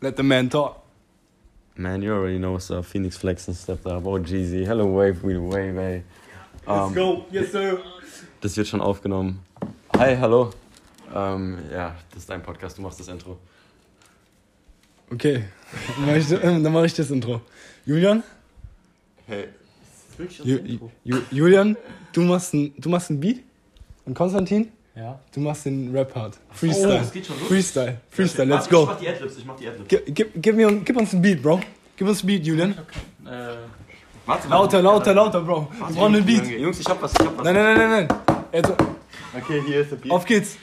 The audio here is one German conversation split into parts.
Let the man talk. Man, you already know what's up. Phoenix Flex and stepped up. Oh, Jeezy. Hello, Wave. We Wave, ey. Let's Ähm, go. Yes, sir. Das wird schon aufgenommen. Hi, hallo. Ähm, ja, das ist dein Podcast. Du machst das Intro. Okay, dann mache ich, dann mach ich das Intro. Julian? Hey. Ju, Ju, Julian, du machst, ein, du machst ein Beat? Und Konstantin, Ja. du machst den Rap-Part. Freestyle. Oh, das geht schon los? Freestyle. Freestyle, let's Ich go. mach die Adlibs. Ich mach die Adlibs. Gib, gib, gib, mir, gib uns ein Beat, Bro. Gib uns ein Beat, Julian. Äh, Warte, Lauter, lauter, lauter, Bro. Wir brauchen einen Beat. Jungs, ich hab was. Ich hab was. Nein, nein, nein, nein, nein. Also, Okay, hier ist der Beat. auf geht's.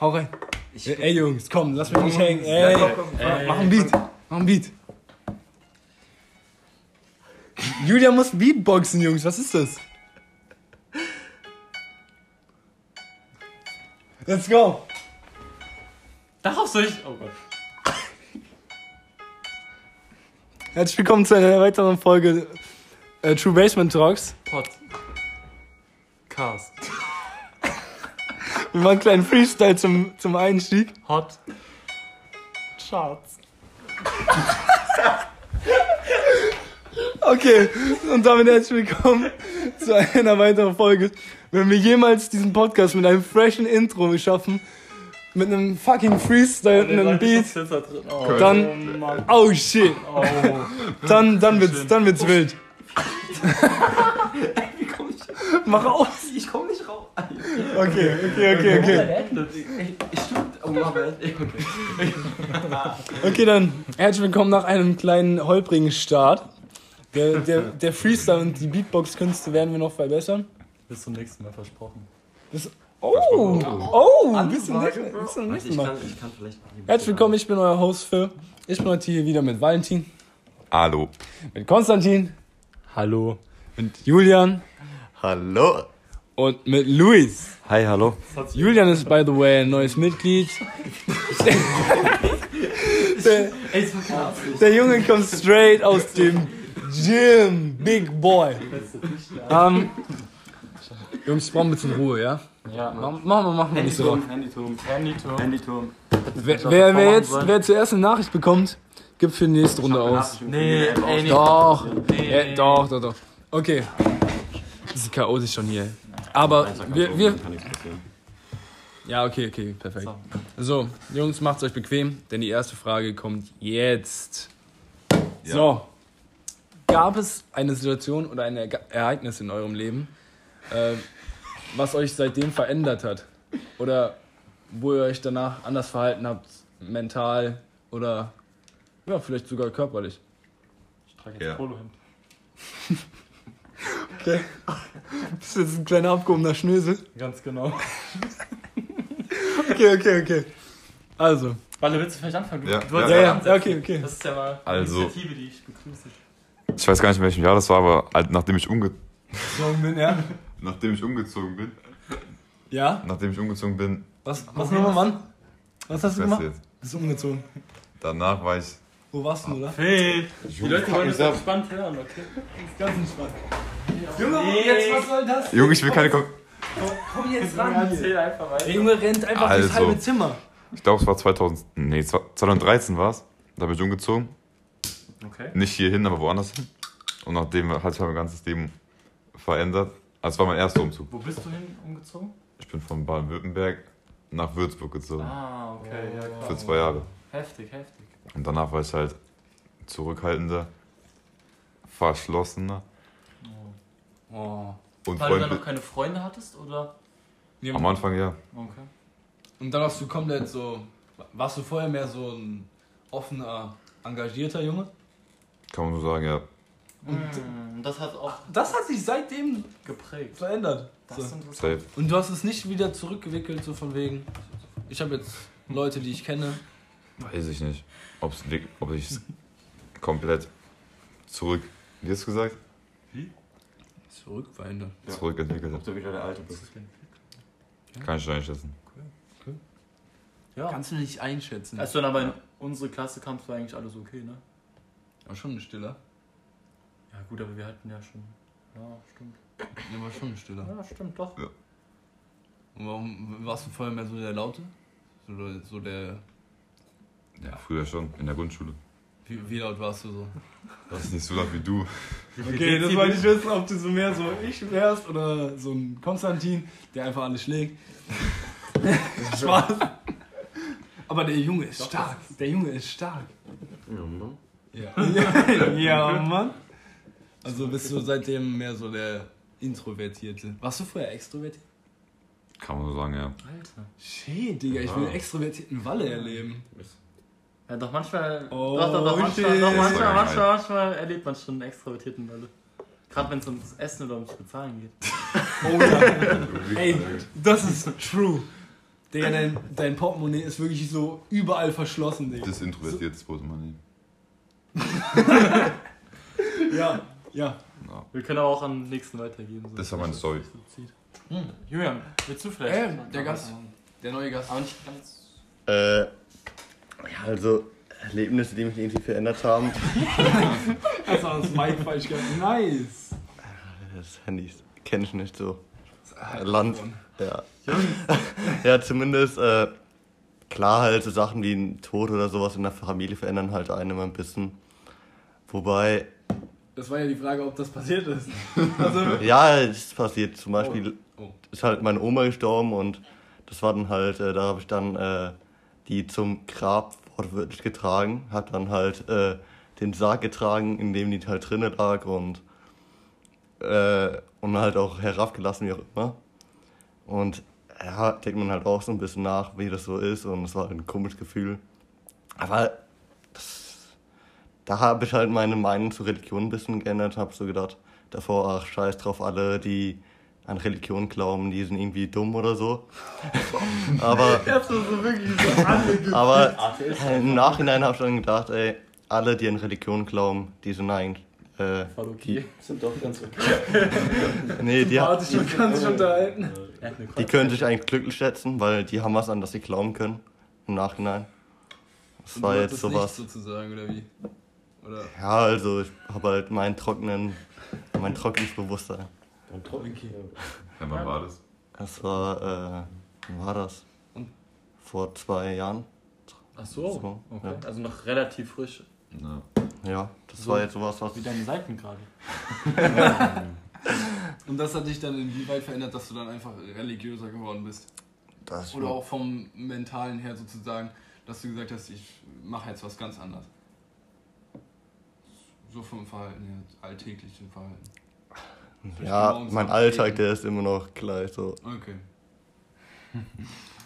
Hau rein. Ich- Ey, Jungs, komm, lass mich nicht hängen. Ey. mach ein Beat. Mach ein Beat. Julian muss Beatboxen, Jungs. Was ist das? Let's go. darauf soll ich. Oh Gott. Herzlich willkommen zu einer weiteren Folge äh, True Basement Talks. Pod. Cast. Wir machen einen kleinen Freestyle zum, zum Einstieg. Hot. Charts. Okay, und damit herzlich willkommen zu einer weiteren Folge. Wenn wir jemals diesen Podcast mit einem freshen Intro schaffen, mit einem fucking Freestyle und einem Beat, Oh, Dann- Oh, oh shit, Oh. dann, dann wird's, dann wird's wild. Wie komm ich? Mach aus. Ich komm nicht raus. Okay, okay, okay, okay. Ich, ich. Oh. Okay, dann herzlich willkommen nach einem kleinen holprigen Start. Der, der, der Freestyle und die Beatbox-Künste werden wir noch verbessern. Bis zum nächsten Mal versprochen. Bis, oh, oh, bis zum nächsten, bis zum nächsten Ich Mal. kann, ich kann vielleicht. Herzlich willkommen, ich bin euer Host Phil. Ich bin heute hier wieder mit Valentin, Hallo. mit Konstantin, Hallo. mit Julian Hallo. und mit Luis. Hi, hallo. Julian ist, by the way, ein neues Mitglied. der, der Junge kommt straight aus dem Gym. Big Boy. Ähm, Jungs, ich brauche ein bisschen Ruhe, ja? Ja, Machen wir, machen wir nicht so. Handyturm. Handyturm. Handyturm. Wer, wer, wer, jetzt, wer zuerst eine Nachricht bekommt, gibt für die nächste Runde aus. Nee, ey, nee. Doch, Nee, nee. doch, doch, doch. Okay. Das ist chaotisch schon hier. Aber wir, wir. Ja, okay, okay, perfekt. So, Jungs, macht's euch bequem, denn die erste Frage kommt jetzt. So. Gab es eine Situation oder ein Ereignis in eurem Leben, äh, was euch seitdem verändert hat? Oder wo ihr euch danach anders verhalten habt, mental oder ja, vielleicht sogar körperlich? Ich trage jetzt Ja. Polohemd. Okay. Das ist jetzt ein kleiner abgehobener Schnösel. Ganz genau. Okay, okay, okay. Also. Warte, willst du vielleicht anfangen? Du, Ja, du wolltest ja, Ja, ja, okay, okay. Das ist ja mal eine Also- Initiative, die ich begrüße. Ich weiß gar nicht, in welchem Jahr das war, aber halt, nachdem ich, umge So, bin, ja. nachdem ich umgezogen bin, Ja? nachdem ich umgezogen bin, Was, was nochmal, Mann? Was hast du gemacht? jetzt, Bist du umgezogen. danach war ich, Wo warst du, oder? Hey, die Leute wollen mich das entspannt hören, okay? Ganz entspannt. Junge, Nee. jetzt was soll das? Junge, ich will keine, Kom Komm jetzt ran. erzähl einfach weiter. Der Junge rennt einfach durchs Also. halbe Zimmer. ich glaube, es war 2000, nee, 2013 war es, da bin ich umgezogen, Okay. nicht hierhin, aber woanders hin. Und nachdem hat sich mein ganzes Leben verändert. Also es war mein erster Umzug. Wo bist du hin umgezogen? Ich bin von Baden-Württemberg nach Würzburg gezogen. Ah, okay, ja klar. Für zwei Jahre. Heftig, heftig. Und danach war ich halt zurückhaltender, verschlossener Oh. und Weil du dann noch keine Freunde hattest, oder? Am Anfang ja. Okay. Und dann hast du komplett so. Warst du vorher mehr so ein offener, engagierter Junge? Kann man so sagen, ja. Und das hat auch Das hat sich seitdem geprägt. verändert. Das So. ist interessant. Und du hast es nicht wieder zurückgewickelt, so von wegen. Ich habe jetzt Leute, die ich kenne. Weiß ich nicht. Ob's, ob ich es komplett zurück, wie hast du gesagt? Zurückverändert. Ja. Zurückentwickelt Ob du wieder der Alte bist. Kann ich nicht einschätzen. Ja. Kannst du nicht einschätzen. Als du dann aber in unsere Klasse kamst, war eigentlich alles okay, ne? war schon ein Stiller. Ja gut, aber wir hatten ja schon. Ja, stimmt. Ja, war schon ein Stiller. Ja, stimmt, doch. Und warum warst du vorher mehr so der Laute? So, der- so der. Ja, früher schon, in der Grundschule. Wie, wie laut warst du so? Das ist nicht so laut wie du. Okay, das wollte ich wissen, ob du so mehr so ich wärst oder so ein Konstantin, der einfach alles schlägt. Spaß. Aber der Junge ist stark. Der Junge ist stark. Ja, Mann. Ja, ja Mann. Also bist du seitdem mehr so der Introvertierte. Warst du vorher extrovertiert? Kann man so sagen, ja. Alter. Shit, Digga, ich will einen extrovertierten Walle erleben. Ja, doch manchmal. Oh, doch, doch, doch, manchmal, doch manchmal, manchmal, manchmal erlebt man schon einen extrovertierten Walle. Gerade wenn es ums Essen oder ums Bezahlen geht. Oh ja. Ey, das ist true. Digga, dein, dein Portemonnaie ist wirklich so überall verschlossen, Digga. Das ist introvertiertes Portemonnaie. Ja, ja. Ja. Wir können aber auch am nächsten weitergehen. So. Das war meine Story. Hm. Julian, willst du vielleicht? Ähm, der Gast. Der neue Gast. Aber nicht ganz. Äh, ja, also Erlebnisse, die mich irgendwie verändert haben. Das war das Mic falsch gehabt. Nice. Das Handy kenne ich nicht so. Land. Ja. ja, zumindest, äh, klar halt so Sachen wie ein Tod oder sowas in der Familie verändern halt einen immer ein bisschen. Wobei, Das war ja die Frage, ob das passiert ist. Also, ja, es ist passiert. Zum Beispiel Oh. Oh. ist halt meine Oma gestorben und das war dann halt, äh, da habe ich dann äh, die zum Grab wortwörtlich getragen, hab dann halt äh, den Sarg getragen, in dem die halt drinnen lag und, äh, und halt auch herabgelassen, wie auch immer. Und ja, denkt man halt auch so ein bisschen nach, wie das so ist und es war halt ein komisches Gefühl. Aber das, da habe ich halt meine Meinung zur Religion ein bisschen geändert, habe so gedacht, davor, ach scheiß drauf, alle, die an Religion glauben, die sind irgendwie dumm oder so. aber aber im Nachhinein habe ich dann gedacht, ey, alle, die an Religion glauben, die sind eigentlich, äh, Voll okay. sind doch ganz okay. nee, die. Er hat eine die können sich eigentlich glücklich schätzen, weil die haben was an, das sie glauben können. Im Nachhinein. Das war jetzt sowas. sozusagen, oder wie? Oder? Ja, also ich habe halt meinen trockenen, mein trockenes Bewusstsein. Okay. Ja, wann war das? Das war, äh, wann war das? Und? Vor zwei Jahren. Ach so. So, Okay. ja. Also noch relativ frisch. Ja. Ja, das So. war jetzt sowas, was Wie deine Seiten gerade. Und das hat dich dann inwieweit verändert, dass du dann einfach religiöser geworden bist? das Oder auch vom Mentalen her sozusagen, dass du gesagt hast, ich mache jetzt was ganz anderes? So vom Verhalten her, alltäglichen Verhalten. Ja, morgens mein Alltag, der ist immer noch gleich so. Okay.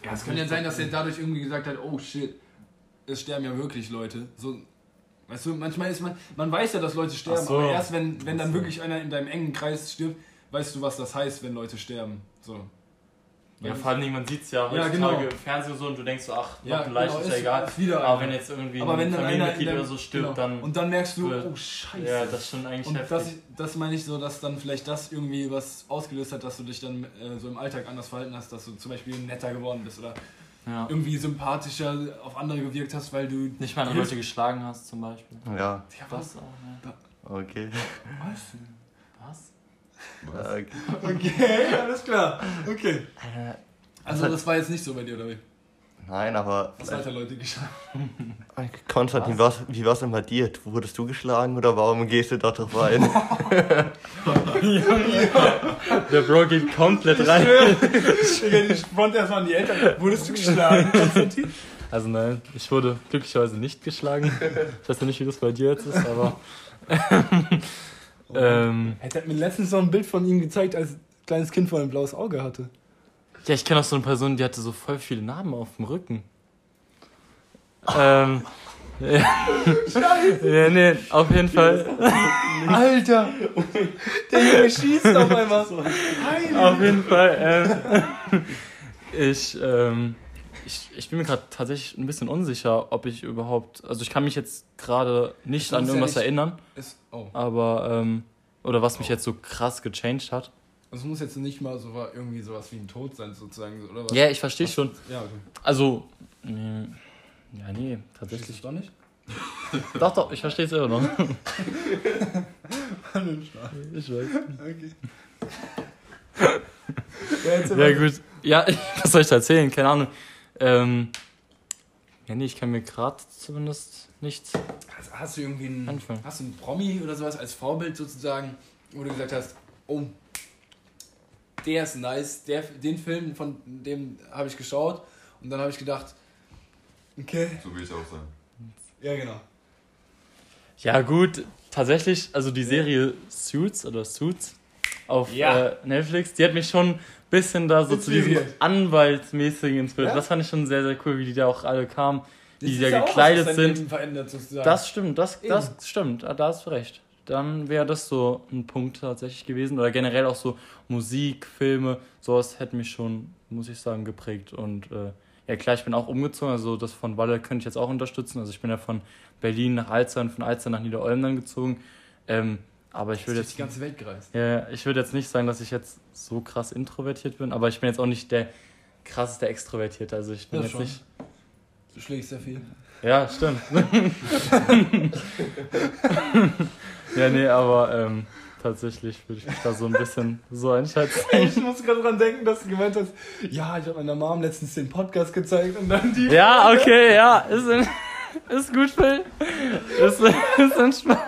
Ja, es kann ja sein, dass er dadurch irgendwie gesagt hat, oh shit, es sterben ja wirklich Leute. So, weißt du, manchmal ist man, man weiß ja, dass Leute sterben, so. aber erst wenn, wenn dann wirklich einer in deinem engen Kreis stirbt, weißt du, was das heißt, wenn Leute sterben. So. Ja, vor allem, man sieht es ja Ja, heutzutage genau. im Fernsehen so und du denkst so, ach, Ja, leicht genau, ist ja egal. ist wieder aber wenn jetzt irgendwie Aber wenn ein Familienmitglied oder so stirbt, genau. dann. Und dann merkst du, wird- oh scheiße. ja, das ist schon eigentlich Und das, heftig. das meine ich so, dass dann vielleicht das irgendwie was ausgelöst hat, dass du dich dann äh, so im Alltag anders verhalten hast, dass du zum Beispiel netter geworden bist oder ja. irgendwie sympathischer auf andere gewirkt hast, weil du. Nicht mal an Leute geschlagen hast, zum Beispiel. Ja, Ja, Das auch, ne? okay. Was? Was? Was? okay. Okay, alles klar. Okay. Äh, Also das war jetzt nicht so bei dir, oder wie? Nein, aber Was hat der Leute geschlagen? Konstantin, was? wie war es denn bei dir? Wurdest du geschlagen oder warum gehst du da drauf ein? Der Bro geht komplett rein. Ich front erstmal an die Eltern. Wurdest du geschlagen, Konstantin? Also nein, ich wurde glücklicherweise nicht geschlagen. Ich weiß ja nicht, wie das bei dir jetzt ist, aber. ähm, Er hat mir letztens noch ein Bild von ihm gezeigt, als kleines Kind, wo er ein blaues Auge hatte. ja, ich kenne auch so eine Person, die hatte so voll viele Narben auf dem Rücken. Ähm. Ja. ja, nee, auf jeden Fall. Alter! Der Junge schießt auf einmal. Auf jeden Fall. Ähm, ich, ähm, ich, ich bin mir gerade tatsächlich ein bisschen unsicher, ob ich überhaupt. Also, ich kann mich jetzt gerade nicht an ist ja irgendwas nicht- erinnern, Ist, oh. aber. Ähm, oder was mich jetzt so krass gechanged hat. Es muss jetzt nicht mal so irgendwie sowas wie ein Tod sein, sozusagen, oder was? Ja, ich verstehe schon. Ja, okay. Also. Nee, ja, nee, tatsächlich. doch nicht? Doch, doch, ich verstehe es immer noch. ich weiß. Okay. ja, Ja, gut. Ja, was soll ich da erzählen? Keine Ahnung. Ähm, Ja, nee, ich kann mir gerade zumindest nichts. Hast, hast du irgendwie einen, Anfang. hast du einen Promi oder sowas als Vorbild sozusagen, wo du gesagt hast, oh, der ist nice, der, den Film von dem habe ich geschaut und dann habe ich gedacht, okay. So will ich auch sagen. Ja, genau. Ja, gut, tatsächlich, also die Serie Suits oder Suits auf Ja. äh, Netflix, die hat mich schon bisschen da so zu diesem. Anwaltsmäßigen inspiriert. Ja? Das fand ich schon sehr, sehr cool, wie die da auch alle kamen, wie die da ja auch gekleidet dein sind. Das stimmt, das, das stimmt, ah, da hast du recht. Dann wäre das so ein Punkt tatsächlich gewesen. Oder generell auch so Musik, Filme, sowas hätte mich schon, muss ich sagen, geprägt. Und äh, ja klar, ich bin auch umgezogen, also das von Walle könnte ich jetzt auch unterstützen. Also ich bin ja von Berlin nach Alzer und von Alzer nach Niederolm dann gezogen. Ähm, aber ich würde jetzt, die ganze Welt gereist. ja, ich würde jetzt nicht sagen, dass ich jetzt so krass introvertiert bin, aber ich bin jetzt auch nicht der krasseste Extrovertierte. Also ich bin Ja, jetzt schon. nicht. Du schlägst sehr viel. Ja, stimmt. ja, nee, aber ähm, tatsächlich würde ich mich da so ein bisschen so einschätzen. Ich muss gerade dran denken, dass du gemeint hast, ja, ich habe meiner Mom letztens den Podcast gezeigt und dann die. Ja, okay, ja, ist, in, ist gut, Phil. Ist, ist entspannt.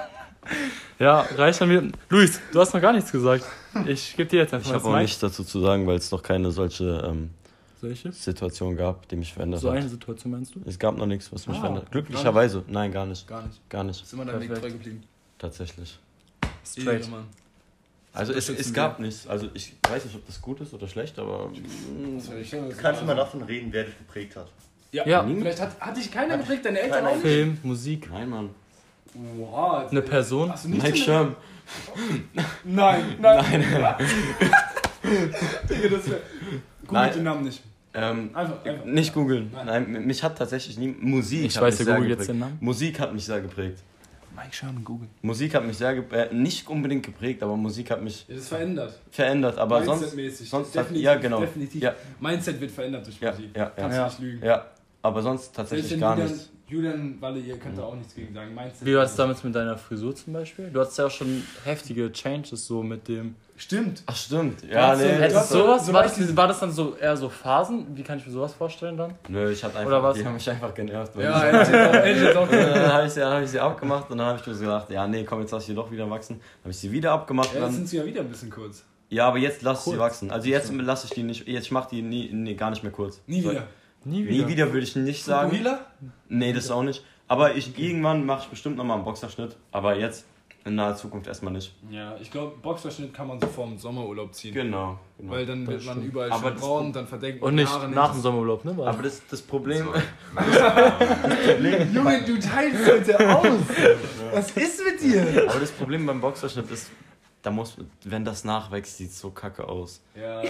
Ja, reicht an mir. Luis, du hast noch gar nichts gesagt. Ich gebe dir jetzt einfach Ich mal habe auch nichts dazu zu sagen, weil es noch keine solche ähm, Solche? Situation gab, die mich verändert So hat. eine Situation meinst du? Es gab noch nichts, was mich Ah, verändert. Glücklicherweise, nein, gar nicht. Gar nicht. Gar nicht. Ist immer deinem Weg Perfekt. treu geblieben. Tatsächlich. Straight. Ehrenmann. Also es, unterstützen es gab nichts. Also ich weiß nicht, ob das gut ist oder schlecht, aber mm, Das werde ich schon- Kannst du mal davon reden, wer dich geprägt hat? Ja, Ja. vielleicht hat, hat dich keiner geprägt, deine Eltern auch nicht? Film, Musik, nein, Mann. Oha. eine Person. Hast du nicht Mike Schirm. Nein, nein. Digga, das wäre. Nein. den Namen nicht. Ähm, Einfach, einfach. nicht googeln. Nein. Nein. mich hat tatsächlich nie Musik. Ich hat weiß, mich der sehr Google jetzt den Namen. Musik hat mich sehr geprägt. Mike Sherman, Google. Musik hat mich sehr geprägt, nicht unbedingt geprägt, aber Musik hat mich Das ist verändert. verändert. Aber sonst, Mindset-mäßig. sonst hat, definitiv, ja genau. Definitiv. Ja, Mindset wird verändert durch ja, Musik. ja, Kannst ja, du nicht lügen. ja. Aber sonst tatsächlich gar Julian, nichts. Julian Walle, ihr könnt da auch nichts gegen sagen. Mindset. Wie war es damals mit deiner Frisur zum Beispiel? Du hattest ja auch schon heftige Changes so mit dem. Stimmt. Ach stimmt. Ja, nee. du Hättest du sowas? so war, das, war das dann so eher so Phasen? Wie kann ich mir sowas vorstellen dann? Nö, ich hatte einfach, Oder was? die haben mich einfach genervt. Ja, ich- hätte auch- auch dann habe ich, sie- hab ich sie abgemacht und dann habe ich mir so gedacht, ja nee, komm, jetzt lass ich die doch wieder wachsen. Dann habe ich sie wieder abgemacht Ja, jetzt dann, sind sie ja wieder ein bisschen kurz. ja, aber jetzt lass ich sie wachsen. Also jetzt lasse ich die nicht, jetzt ich mache die nie, nee, gar nicht mehr kurz. Nie So, wieder. Nie Nie wieder würde ich nicht sagen. Fukuhila? Nee, das auch nicht. Aber ich, irgendwann mache ich bestimmt nochmal einen Boxerschnitt. Aber jetzt in naher Zukunft erstmal nicht. Ja, ich glaube, Boxerschnitt kann man so vorm Sommerurlaub ziehen. Genau. genau. Weil dann Das wird man stimmt. überall Aber schön braun, dann verdeckt man Und die nicht Haare nach dem Sommerurlaub, ne? War Aber das, das Problem. Junge, du teilst heute aus. Was ist mit dir? aber das Problem beim Boxerschnitt ist, da muss, wenn das nachwächst, sieht so kacke aus. Ja,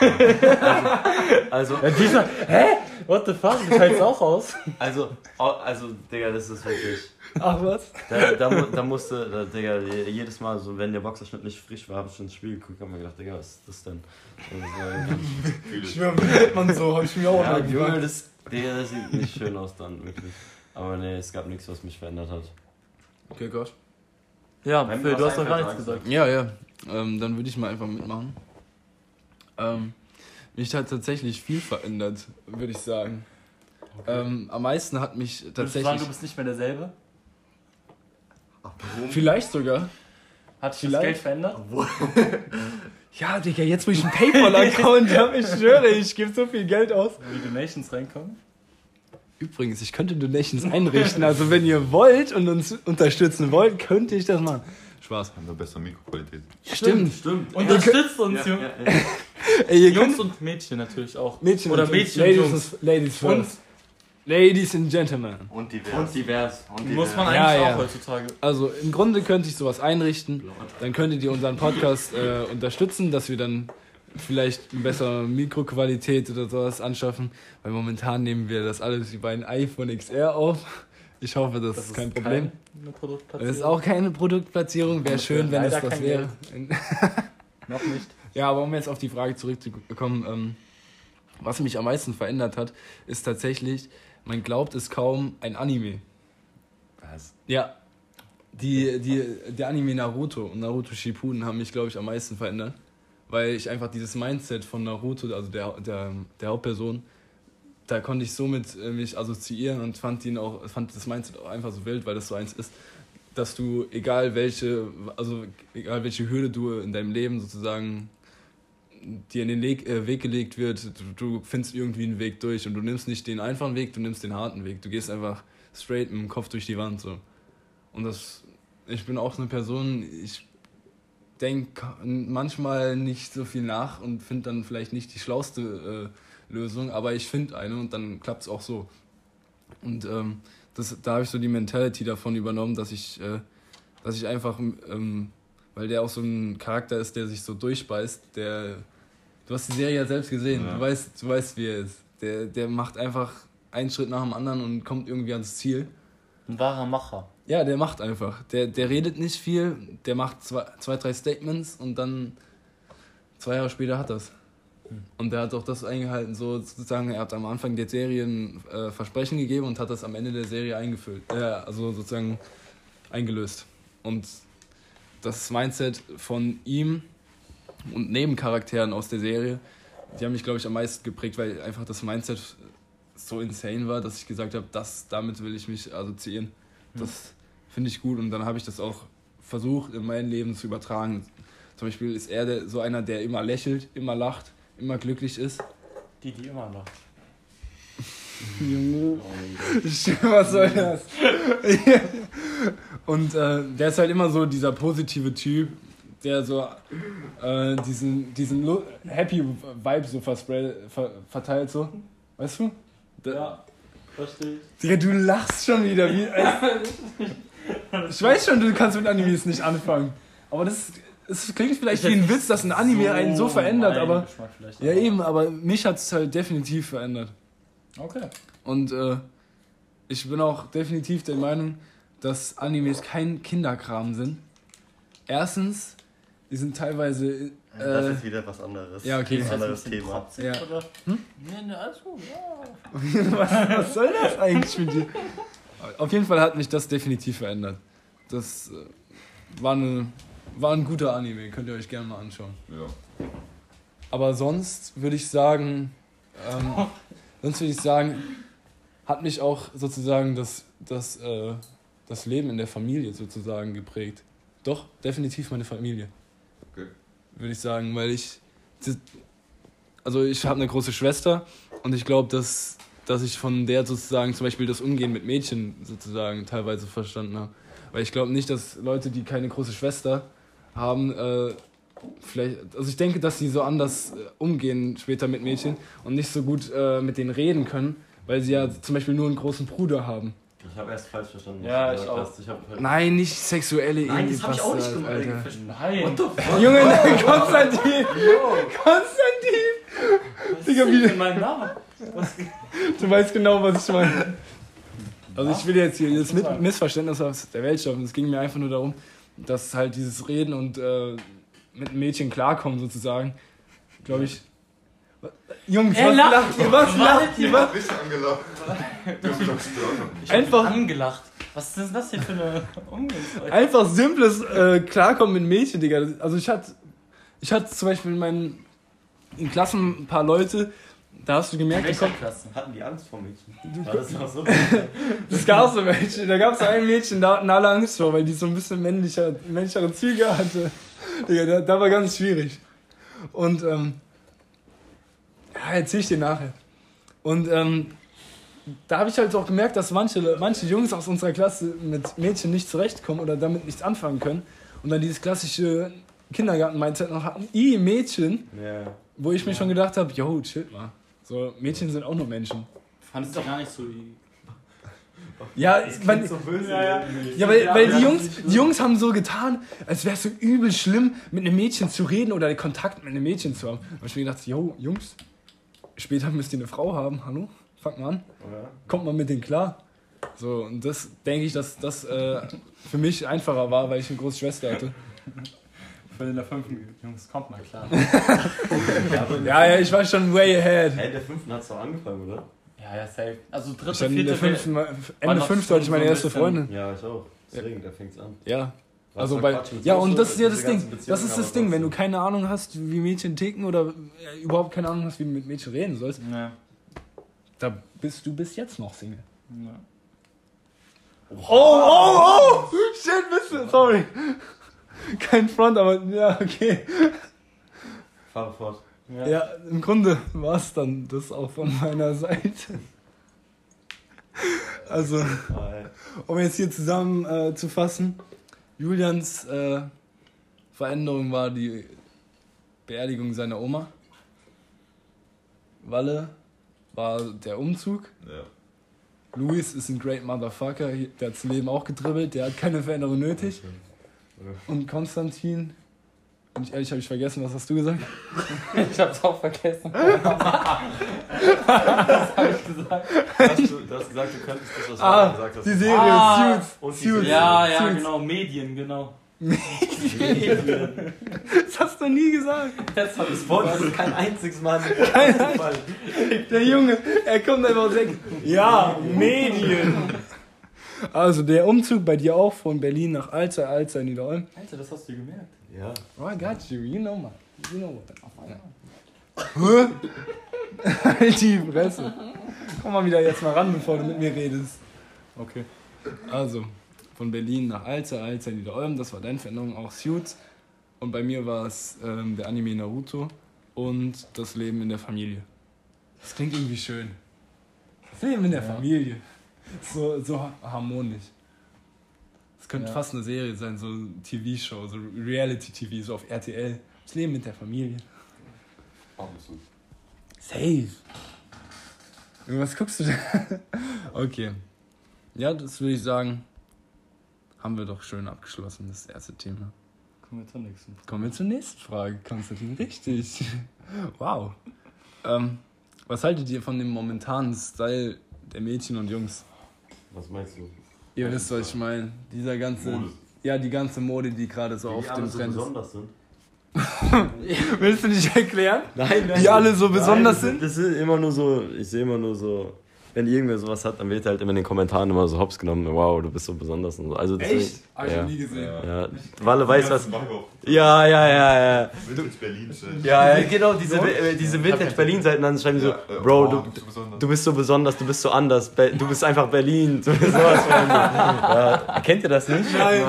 Also, Ja, dieser, hä? What the fuck? Du teilst auch aus? also, also, Digga, das ist wirklich. Ach was? Da, da, da musste, da, Digga, jedes Mal, so, wenn der Boxerschnitt nicht frisch war, habe ich ins Spiel geguckt und mir gedacht, Digga, was ist das denn? Ich schwör, wird man so, hab ich mir so, auch ja, Junge, gemacht. das, Digga, das sieht nicht schön aus dann, wirklich. Aber nee, es gab nichts, was mich verändert hat. Okay, Gott. Ja, Phil, du hast doch gar nichts gesagt. Ja, ja. Ähm, dann würde ich mal einfach mitmachen. Ähm, mich hat tatsächlich viel verändert, würde ich sagen. Ähm, am meisten hat mich Würdest du sagen, tatsächlich. du bist nicht mehr derselbe? Vielleicht sogar. Hat sich das Vielleicht. Geld verändert? Ja, Digga, jetzt wo ich einen Paypal-Account habe, ich schwöre, ich gebe so viel Geld aus. Wie Donations reinkommen? Übrigens, ich könnte Donations einrichten. Also, wenn ihr wollt und uns unterstützen wollt, könnte ich das machen. Spaß. Haben wir bessere Mikroqualität. Stimmt. Stimmt. Unterstützt uns, Ja, Junge. ja, ja. Ey, Jungs und Mädchen natürlich auch. Mädchen Oder und Mädchen Ladies, und Jungs. and- Ladies Und first. Ladies and Gentlemen. Und divers. Und divers. Und divers. muss man Ja, eigentlich ja. auch heutzutage. Also im Grunde könnte ich sowas einrichten. Dann könntet ihr unseren Podcast äh, unterstützen, dass wir dann vielleicht eine bessere Mikroqualität oder sowas anschaffen. Weil momentan nehmen wir das alles über ein iPhone XR auf. Ich hoffe, das, ist kein Problem. Keine. Das ist auch keine Produktplatzierung. Wäre schön, wenn es das wäre. Noch nicht. Ja, aber um jetzt auf die Frage zurückzukommen, ähm, was mich am meisten verändert hat, ist tatsächlich, man glaubt es kaum, ein Anime. Was? Ja. Die, die, der Anime Naruto und Naruto Shippuden haben mich, glaube ich, am meisten verändert. Weil ich einfach dieses Mindset von Naruto, also der, der, der Hauptperson, da konnte ich somit äh, mich assoziieren und fand ihn auch, fand das Mindset auch einfach so wild, weil das so eins ist, dass du, egal welche, also egal welche Hürde du in deinem Leben sozusagen dir in den Leg, äh, Weg gelegt wird, du, du findest irgendwie einen Weg durch und du nimmst nicht den einfachen Weg, du nimmst den harten Weg. Du gehst einfach straight mit dem Kopf durch die Wand so. Und das, ich bin auch so eine Person, ich denke manchmal nicht so viel nach und finde dann vielleicht nicht die schlauste äh, Lösung, aber ich finde eine und dann klappt es auch so. Und ähm, das, da habe ich so die Mentality davon übernommen, dass ich, äh, dass ich einfach, ähm, weil der auch so ein Charakter ist, der sich so durchbeißt, der, du hast die Serie ja selbst gesehen, Ja. du, weißt, du weißt, wie er ist. Der, der macht einfach einen Schritt nach dem anderen und kommt irgendwie ans Ziel. Ein wahrer Macher. Ja, der macht einfach. Der, der redet nicht viel, der macht zwei, zwei, drei Statements und dann zwei Jahre später hat das. Und der hat auch das eingehalten, so sozusagen, er hat am Anfang der Serie ein äh, Versprechen gegeben und hat das am Ende der Serie eingefüllt. Äh, also sozusagen eingelöst. Und das Mindset von ihm und Nebencharakteren aus der Serie, die haben mich, glaube ich, am meisten geprägt, weil einfach das Mindset so insane war, dass ich gesagt habe, das, damit will ich mich assoziieren. Das finde ich gut und dann habe ich das auch versucht in mein Leben zu übertragen. Zum Beispiel ist er der, so einer, der immer lächelt, immer lacht, immer glücklich ist. Die, die immer lacht. Junge. Was soll das? Und äh, der ist halt immer so dieser positive Typ, der so äh, diesen, diesen Happy Vibe so ver, verteilt, so. Weißt du? Da, Ja, verstehe ich. Digga, du lachst schon wieder. Wie, ich weiß schon, du kannst mit Animes nicht anfangen. Aber das, es klingt vielleicht wie ein Witz, dass ein Anime einen so verändert, aber. Ja, eben, aber mich hat es halt definitiv verändert. Okay. Und äh, ich bin auch definitiv der Meinung, dass Animes kein Kinderkram sind. Erstens, die sind teilweise. Das Äh, ist wieder was anderes. ja, okay. Ein Ist das anderes Thema. Trotzig, Ja. Oder? Hm? Nee, nee, alles gut, ja. was, was soll das eigentlich mit dir? Auf jeden Fall hat mich das definitiv verändert. Das äh, war, eine, war ein guter Anime, könnt ihr euch gerne mal anschauen. Ja. Aber sonst würde ich sagen, ähm, sonst würde ich sagen, hat mich auch sozusagen das, das, äh, das Leben in der Familie sozusagen geprägt. Doch, definitiv meine Familie. Okay. Würde ich sagen, weil ich. Also ich habe eine große Schwester und ich glaube, dass, dass ich von der sozusagen zum Beispiel das Umgehen mit Mädchen sozusagen teilweise verstanden habe. Weil ich glaube nicht, dass Leute, die keine große Schwester haben, äh, vielleicht, also ich denke, dass sie so anders äh, umgehen später mit Mädchen und nicht so gut äh, mit denen reden können, weil sie ja zum Beispiel nur einen großen Bruder haben. Ich habe erst falsch verstanden. Ja, ich auch. hast. Ich hab halt Nein, nicht sexuelle Nein, das habe ich auch nicht gemacht. Nein. Junge, Konstantin! Konstantin! Was Digga, ist wie- denn mein Name? Was? Du weißt genau, was ich meine. Also ich will jetzt hier das Mit Missverständnis aus der Welt schaffen. Es ging mir einfach nur darum, dass halt dieses Reden und äh, mit einem Mädchen klarkommen sozusagen, glaube ich. Jungs, Er was lacht. lacht ihr? Was lacht ihr? Was? Richtig angelacht. Du hast mich doch gestört. Ich hab Einfach- angelacht. Was ist das hier für eine Umgangsweise? Einfach simples äh, Klarkommen mit Mädchen, Digga. Also ich hatte, ich hatte zum Beispiel in meinen in Klassen ein paar Leute, da hast du gemerkt, Welcher kommen, Klasse? Hatten die Angst vor Mädchen? War das noch so? Es gab so Mädchen, da gab es ein Mädchen, da hatten alle Angst vor, weil die so ein bisschen männlicher, männlichere Züge hatte. Digga, da, da war ganz schwierig. Und, ähm, ja, erzähl ich dir nachher. Und, ähm, da habe ich halt auch gemerkt, dass manche, manche Jungs aus unserer Klasse mit Mädchen nicht zurechtkommen oder damit nichts anfangen können. Und dann dieses klassische Kindergarten-Mindset noch hatten, i Mädchen, Ja. wo ich mir schon gedacht habe, yo, chill mal. So, Mädchen sind auch nur Menschen. Fandest du gar nicht so. Ja, man, so böse. Ja, ja. Ja, weil, weil Ja, die, Jungs, die Jungs haben so getan, als wäre es so übel schlimm, mit einem Mädchen zu reden oder Kontakt mit einem Mädchen zu haben. Da hab ich mir gedacht, yo, Jungs, später müsst ihr eine Frau haben, hallo? Fangt mal an, Ja. kommt mal mit denen klar. So, und das denke ich, dass das äh, für mich einfacher war, weil ich eine große Schwester hatte. Für in der fünften Jungs, kommt mal klar. Ja, Ja, ja, ich war schon way ahead. Hey, in der fünften hat's doch angefangen, oder? Ja, ja, safe. Also dritte, Ich hatte in der vierte. fünften, War Ende fünfte hatte ich meine erste Freundin. Ja, ich auch. Deswegen, da fängt's an. Ja. Was Also bei, ja, und das ist ja das Ding. Das ist das Ding, wenn du keine Ahnung hast, wie Mädchen ticken oder äh, überhaupt keine Ahnung hast, wie du mit Mädchen reden sollst, Ja. Da bist du bis jetzt noch Single. Ja. Oh, oh, oh! Shit, bist du, sorry. Kein Front, aber ja, okay. Fahre fort. Ja. Ja, im Grunde war es dann das auch von meiner Seite. Also, um jetzt hier zusammen äh, zu fassen, Julians äh, Veränderung war die Beerdigung seiner Oma. Walle war der Umzug. Ja. Luis ist ein great motherfucker, der hat das Leben auch gedribbelt, der hat keine Veränderung nötig. Und Konstantin, bin ich ehrlich, habe ich vergessen, was hast du gesagt? Ich hab's auch vergessen. Du hast, du, du hast gesagt, du könntest das, was du Ah, gesagt hast. die Serie Ah, Suits. und die Suits. Serie. Ja, ja, Suits. genau. Medien, genau. Das hast du nie gesagt. Jetzt hab ich's Das Wort kein einziges Mal. Kein Der Junge, er kommt einfach weg. Ja, Medien. Also der Umzug bei dir auch von Berlin nach Alzer, Alzer, Niederolm. Alter, das hast du gemerkt. Ja. Oh, I got you, you know man. You know what. Hä? Halt die Fresse. Komm mal wieder jetzt mal ran, bevor du mit mir redest. Okay. Also, von Berlin nach Alzer, Alzer, Niederolm, das war deine Veränderung, auch Suits. Und bei mir war es ähm, der Anime Naruto und das Leben in der Familie. Das klingt irgendwie schön. Das Leben in der Ja. Familie. So, so harmonisch. Das könnte Ja. fast eine Serie sein, so eine TV-Show, so Reality-TV, so auf RTL. Das Leben mit der Familie. Ab und zu. Safe. Was guckst du denn? okay. Ja, das würde ich sagen, haben wir doch schön abgeschlossen, das erste Thema. Kommen wir zur nächsten. Kommen wir zur nächsten Frage, Konstantin. Richtig. Wow. Ähm, was haltet ihr von dem momentanen Style der Mädchen und Jungs? Was meinst du? Ihr wisst, was ich meine. Dieser ganze. Mode. Ja, die ganze Mode, die gerade so auf die dem alle so Trend ist. besonders sind. Willst du nicht erklären? Nein, Die alle so besonders Nein, sind? Das ist immer nur so, ich sehe immer nur so, wenn irgendwer sowas hat, dann wird halt immer in den Kommentaren immer so hops genommen, wow, du bist so besonders und so. Also deswegen, Hab ich ja. noch nie gesehen. Ja, Walle weiß was. Ja, ja, ja, ja. Vintage Berlin. Ja, ja, genau, diese, äh, diese Vintage Berlin-Seiten, dann schreiben die so, Ja, äh, Bro, wow, du, bist du bist so besonders, du bist so anders, Be- du bist einfach Berlin. So, sowas ja, kennt ihr das nicht? Nein.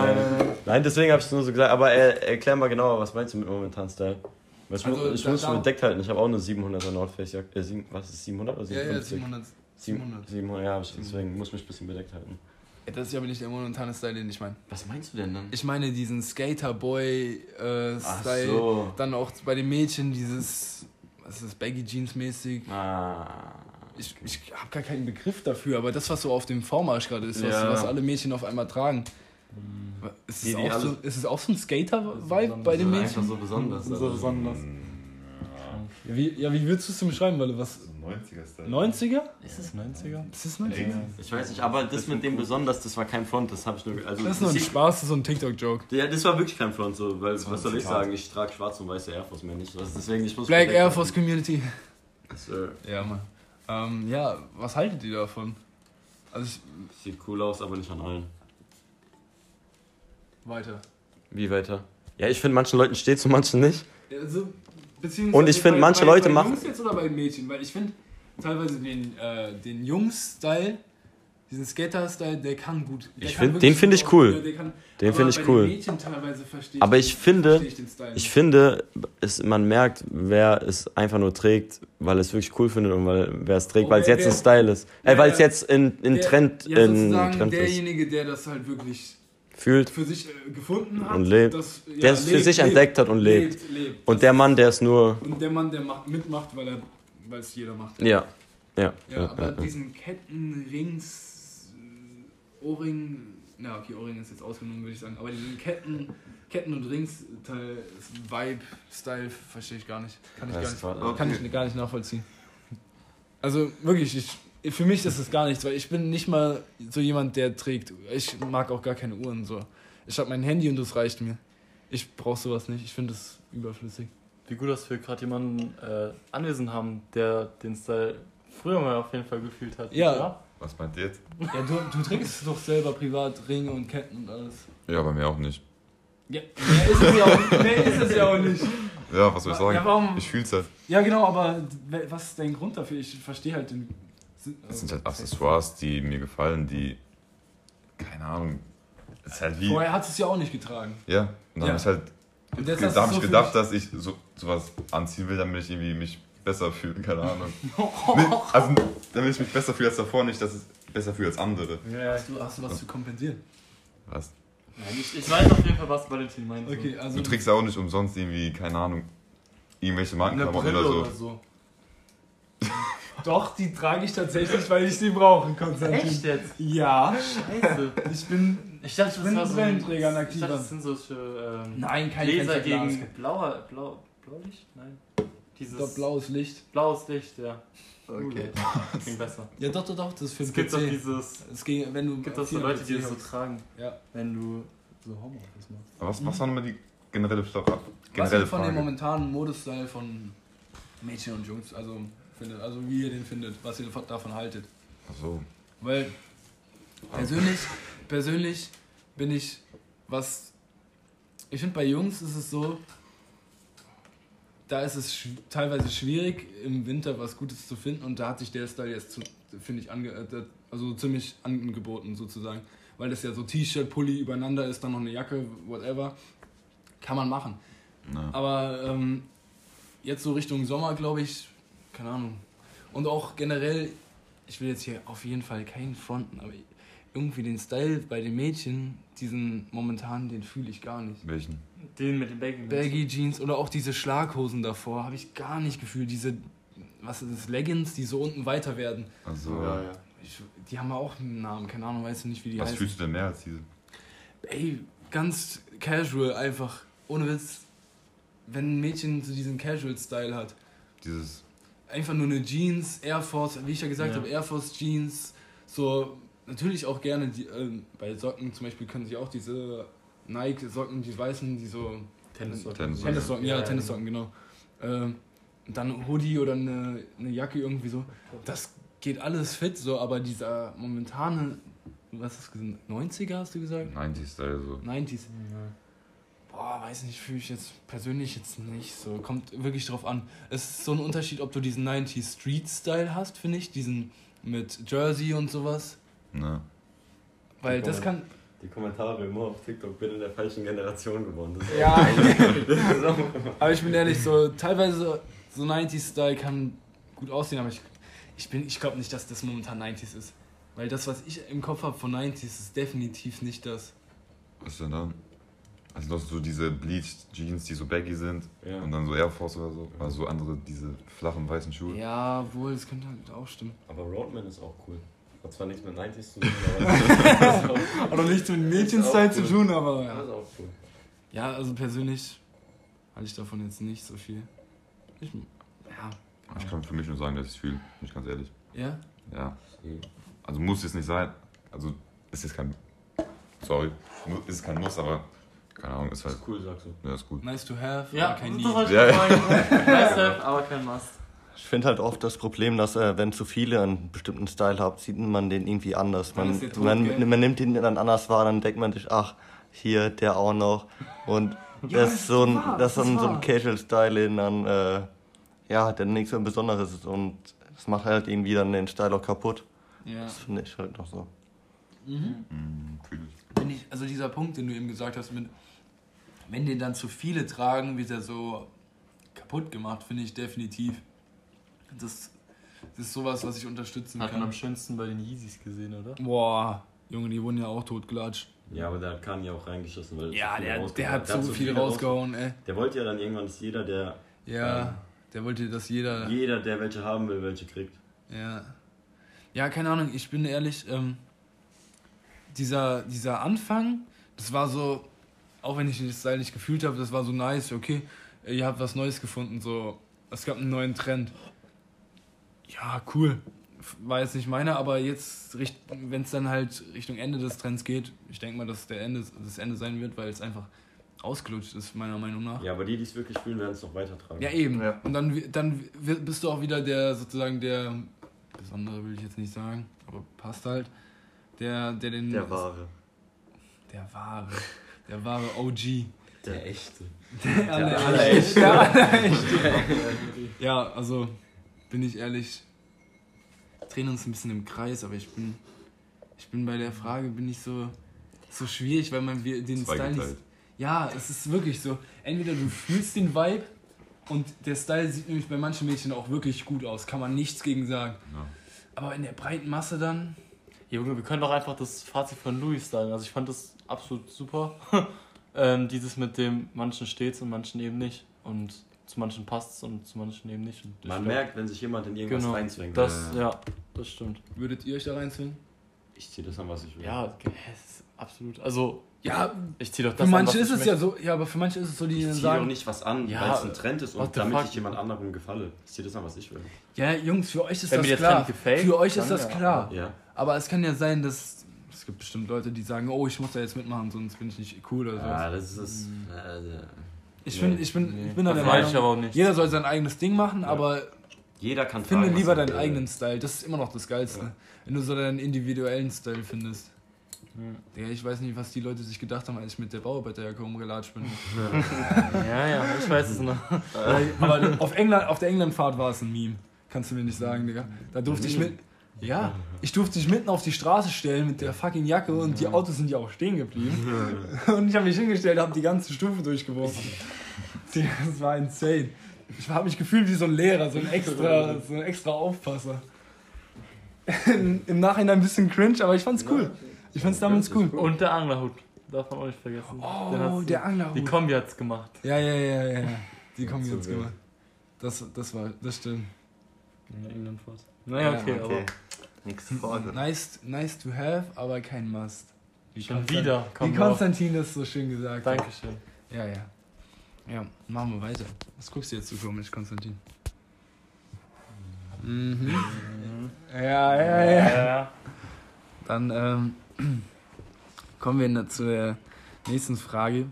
Nein, deswegen habe ich es nur so gesagt, aber äh, erklär mal genauer, was meinst du mit momentan Style? Ich, mu- Also, ich da- muss schon bedeckt halten, ich habe auch eine 700er North Face Jacke. Äh, was ist 700 oder Ja, ja, 750? 700. 700. 700, ja, deswegen muss ich mich ein bisschen bedeckt halten. Das ist ja aber nicht der momentane Style, den ich meine. Was meinst du denn dann? Ich meine diesen Skaterboy-Style. Ach so. Dann auch bei den Mädchen dieses, was ist das, Baggy Jeans mäßig. Ah. Ich, ich habe gar keinen Begriff dafür, aber das, was so auf dem Vormarsch gerade ist, was, Ja. was alle Mädchen auf einmal tragen. Ist es, die auch, so, ist es auch so ein Skater-Vibe bei den Einfach Mädchen? so besonders. So also. besonders. Ja, wie, ja, wie würdest du es denn beschreiben, weil was? 90er-Style. 90er? Ist es 90er? Ist das 90er? Ich weiß nicht, aber das mit dem besonders, das war kein Front, das habe ich nur. Also, Das ist nur ein Spaß, das ist so ein TikTok-Joke. Ja, das war wirklich kein Front, so, weil, was soll ich sagen? Ich trage schwarz und weiße Air Force mehr nicht. Also deswegen, ich muss Black Air. Force Community. Sir. Ja, Mann. Ähm, ja, was haltet ihr davon? Also ich, Sieht cool aus, aber nicht an allen. weiter. Wie weiter? Ja, ich finde, manchen Leuten steht zu manchen nicht. Also, Und ich finde, manche bei, Leute bei machen- Jungs jetzt oder bei Mädchen? Weil ich finde teilweise den, äh, den Jungs-Style, diesen Skater-Style, der kann gut. Der Ich kann find- den find gut ich cool. ja, der kann- Den aber find ich cool. Aber ich finde, ich Style. Ich nicht. finde, es, man merkt, wer es einfach nur trägt, weil es wirklich cool findet und weil wer es trägt, Oh, weil es jetzt wer- ein Style ist. Äh, weil es jetzt in, in Der- Trend, ja, in Trend ist. derjenige, der das halt wirklich Fühlt. für sich äh, gefunden hat. Und lebt. Das, ja, Der es für sich entdeckt hat und lebt. lebt, lebt. Und Das- der Mann, der es nur. Und der Mann, der macht, mitmacht, weil er weil es jeder macht. Ja. Ja. Ja, ja, aber diesen Ketten, Rings, äh, Ohrring, na okay, Ohrring ist jetzt ausgenommen, würde ich sagen, aber diesen Ketten, Ketten und Rings Teil, Vibe, Style verstehe ich gar nicht. Kann ich, gar nicht, kann ich gar nicht nachvollziehen. Also wirklich, ich, für mich ist es gar nichts, weil ich bin nicht mal so jemand, der trägt. Ich mag auch gar keine Uhren so. Ich habe mein Handy und das reicht mir. Ich brauche sowas nicht. Ich finde es überflüssig. Wie gut, dass wir gerade jemanden äh, anwesend haben, der den Style früher mal auf jeden Fall gefühlt hat. Ja. Was meint ihr jetzt? Ja, du, du trägst doch selber privat Ringe und Ketten und alles. Ja, bei mir auch nicht. Ja, mehr ist es ja auch, mehr ist es ja auch nicht. Ja, was soll ich sagen? Ja, warum? Ich fühl's halt. Ja, genau, aber was ist dein Grund dafür? Ich verstehe halt den Das sind halt Accessoires, die mir gefallen, die. Keine Ahnung. Es ist halt wie. Vorher hat es ja auch nicht getragen. Ja, und dann Ja. habe ich halt. Und jetzt da habe ich so für gedacht, dass ich so, sowas anziehen will, damit ich irgendwie mich besser fühle, keine Ahnung. nee, also, damit ich mich besser fühle als davor, nicht, dass ich besser fühle als andere. Ja, Hast du, hast du was zu kompensieren? Was? Nein, ich, ich weiß auf jeden Fall, was Valentin meint. so. Okay, also Du trägst ja auch nicht umsonst irgendwie, keine Ahnung, irgendwelche Markenklamotten oder oder so. so. Doch, die trage ich tatsächlich, weil ich sie brauche, Konstantin. Echt jetzt? Ja, Scheiße. ich bin. Ich dachte, bin war so ein Ich aktiver. dachte, das sind solche ähm, Nein, kein Laser gegen blauer, blau, Blaulicht? Nein. Dieses Doch, blaues Licht. blaues Licht, ja. Okay. Klingt besser. Ja, doch, doch, doch, das ist für Es gibt doch dieses. Es ging, wenn du gibt doch so Leute, die das so tragen, Ja. wenn du so Homeoffice machst. Aber was, was war nochmal die generelle, Fra- Was generelle ihr von dem Frage? momentanen Modestyle von Mädchen und Jungs, also findet, also wie ihr den findet, was ihr davon haltet. Ach so. Weil persönlich, persönlich bin ich, was ich finde bei Jungs ist es so, da ist es sch teilweise schwierig im Winter was Gutes zu finden und da hat sich der Style jetzt finde ich äh, also ziemlich angeboten sozusagen, weil das ja so T-Shirt, Pulli übereinander ist, dann noch eine Jacke, whatever, kann man machen. Na. Aber ähm, jetzt so Richtung Sommer, glaube ich, keine Ahnung. Und auch generell, ich will jetzt hier auf jeden Fall keinen fronten, aber irgendwie den Style bei den Mädchen, diesen momentan, den fühle ich gar nicht. Welchen? Den mit den Baggy. Baggy Jeans oder auch diese Schlaghosen davor, habe ich gar nicht gefühlt. Diese, was ist das, Leggings, die so unten weiter werden. Also, Ja, ja. Ich, die haben auch einen Namen, keine Ahnung, weißt du nicht, wie die was heißen. fühlst du denn mehr als diese? Ey, ganz casual einfach, ohne Witz. Wenn ein Mädchen so diesen Casual-Style hat, Dieses. Einfach nur eine Jeans, Air Force, wie ich ja gesagt Ja. habe, Air Force Jeans, so natürlich auch gerne die, ähm, bei Socken zum Beispiel können sie auch diese Nike Socken, die weißen, die so Tennissocken. Tennissocken. Tennissocken, ja, Ja, Tennissocken, genau. Ähm, dann ein Hoodie oder eine, eine Jacke irgendwie so. Das geht alles fit, so, aber dieser momentane, was hast du gesagt, 90er hast du gesagt? 90-Style so. 90s. Boah, weiß nicht, fühle ich jetzt persönlich jetzt nicht so. Kommt wirklich drauf an. Es ist so ein Unterschied, ob du diesen 90s Street Style hast, finde ich, diesen mit Jersey und sowas. Ne? Weil das kann. Die Kommentare immer auf TikTok, bin in der falschen Generation geworden. Ja, aber ich bin ehrlich, so teilweise so 90s Style kann gut aussehen, aber ich, ich, bin- ich glaube nicht, dass das momentan 90s ist. Weil das, was ich im Kopf habe von 90s, ist definitiv nicht das. Was ist denn dann? Also noch so diese Bleached Jeans, die so baggy sind Ja. und dann so Air Force oder so. Also so andere, diese flachen weißen Schuhe. Ja, wohl, das könnte halt auch stimmen. Aber Roadman ist auch cool. Hat zwar nichts mit 90s zu tun, aber das Oder nichts mit Mädchenstyle Mädchenstyle zu tun, aber ist ja. auch cool. Ja, also persönlich halte ich davon jetzt nicht so viel. Ich, ja. Ich kann für mich nur sagen, dass ich es fühle, bin ich ganz ehrlich. Ja? Ja. Also muss es nicht sein. Also ist jetzt kein. Sorry, ist kein Muss, aber keine Ahnung, ist halt. Ist cool, sagst du. Ja, ist gut. Nice to have, Ja, aber kein Need. ich Ja. Nice to have, aber kein Must. Ich finde halt oft das Problem, dass äh, wenn zu viele einen bestimmten Style haben, sieht man den irgendwie anders. Man, tot, man, man nimmt ihn dann anders wahr, dann denkt man sich, ach, hier, der auch noch. Und das ist so ein, wahr, das ist das so ein. Casual-Style, den dann, äh, ja, der nichts so Besonderes ist. Und das macht halt irgendwie dann den Style auch kaputt. Ja. Das finde ich halt noch so. Mhm, fühl ich. Wenn ich, also dieser Punkt, den du eben gesagt hast, mit, wenn den dann zu viele tragen, wird er so kaputt gemacht, finde ich definitiv. Das, das ist sowas, was ich unterstützen Hat man am kann. schönsten bei den Yeezys gesehen, oder? Boah, Junge, die wurden ja auch totgelatscht. Ja, aber der hat Kanye auch reingeschissen, weil Ja, zu viel der, der hat so viel viele rausgehauen, ey. Der wollte ja dann irgendwann, dass jeder, der, Ja, der wollte, dass jeder. jeder, der welche haben will, welche kriegt. Ja. Ja, keine Ahnung, ich bin ehrlich, ähm, dieser, dieser Anfang, das war so, auch wenn ich den Style nicht gefühlt habe, das war so nice, okay, ihr habt was Neues gefunden, so, es gab einen neuen Trend. Ja, cool. War jetzt nicht meiner, aber jetzt, wenn es dann halt Richtung Ende des Trends geht, ich denke mal, dass es der Ende, das Ende sein wird, weil es einfach ausgelutscht ist, meiner Meinung nach. Ja, aber die, die es wirklich fühlen, werden es noch weitertragen. Ja, eben. Ja. Und dann, dann bist du auch wieder der, sozusagen der, besondere will ich jetzt nicht sagen, aber passt halt, der, der den... Wahre. Der wahre. Der wahre OG. Der echte. Der aller allerechte. Der allerechte. Ja, also, bin ich ehrlich, drehen uns ein bisschen im Kreis, aber ich bin, ich bin bei der Frage, bin ich so, so schwierig, weil man wir- den Style nicht... Ja, es ist wirklich so. Entweder du fühlst den Vibe und der Style sieht nämlich bei manchen Mädchen auch wirklich gut aus, kann man nichts gegen sagen. Ja. Aber in der breiten Masse dann... Junge, wir können doch einfach das Fazit von Louis sagen. Also ich fand das absolut super. ähm, dieses mit dem manchen steht's und manchen eben nicht. Und zu manchen passt's und zu manchen eben nicht. Und ich Man glaub, merkt, wenn sich jemand in irgendwas Genau. reinzwängt. Das, ja, das stimmt. Würdet ihr euch da reinzwingen? Ich zieh das an, was ich will. Ja, okay, es ist absolut. Also, Ja, ich zieh doch das für an, manche was ist ich es ja so, ja, aber für manche ist es so, die Ich dann ziehe doch sagen, nicht was an, Ja, weil es ein Trend ist und damit fuck? ich jemand anderem gefalle. Ich zieh das an, was ich will. ja, Jungs, für euch ist Wenn mir das der klar. Trend gefällt, für euch ist das ja. klar. Ja. Aber es kann ja sein, dass es gibt bestimmt Leute, die sagen, oh, ich muss da jetzt mitmachen, sonst bin ich nicht cool oder so. Ah, das ist es. Äh, ich, nee. bin, ich, bin, Nee, ich bin da der meine ich Meinung, aber auch nicht. jeder soll sein eigenes Ding machen, aber jeder kann finde tragen, lieber er deinen will. eigenen Style. Das ist immer noch das Geilste. Wenn du so deinen individuellen Style findest. Ja, ich weiß nicht, was die Leute sich gedacht haben, als ich mit der Bauarbeiterjacke rumgelatscht bin. Ja, ja, ich weiß es noch. Aber auf, England, auf der Englandfahrt war es ein Meme. Kannst du mir nicht sagen, Digga. Da durfte ich mit. Ja, ich durfte dich mitten auf die Straße stellen mit der fucking Jacke und die Autos sind ja auch stehen geblieben. Und ich habe mich hingestellt, habe die ganze Stufe durchgeworfen. Das war insane. Ich habe mich gefühlt wie so ein Lehrer, so ein extra, so ein extra Aufpasser. Im Nachhinein ein bisschen cringe, aber ich fand's cool. Ich fand's damals cool. Und der Anglerhut. Darf man auch nicht vergessen. Oh, hat's- der Anglerhut. Die Kombi hat's gemacht. Ja, ja, ja, ja. ja. Die jetzt wild. gemacht. Das, das war, das stimmt. In England fort. Naja, Ja, okay, Okay. Nächste Frage. Nice, nice to have, aber kein Must. aber schon wieder. Wie Konstantin das so schön gesagt hat. Dankeschön. Ja, ja. Ja, machen wir weiter. Was guckst du jetzt so komisch, Konstantin? Mhm. Ja, ja, ja. ja. Dann ähm, kommen wir na- zu der nächsten Frage.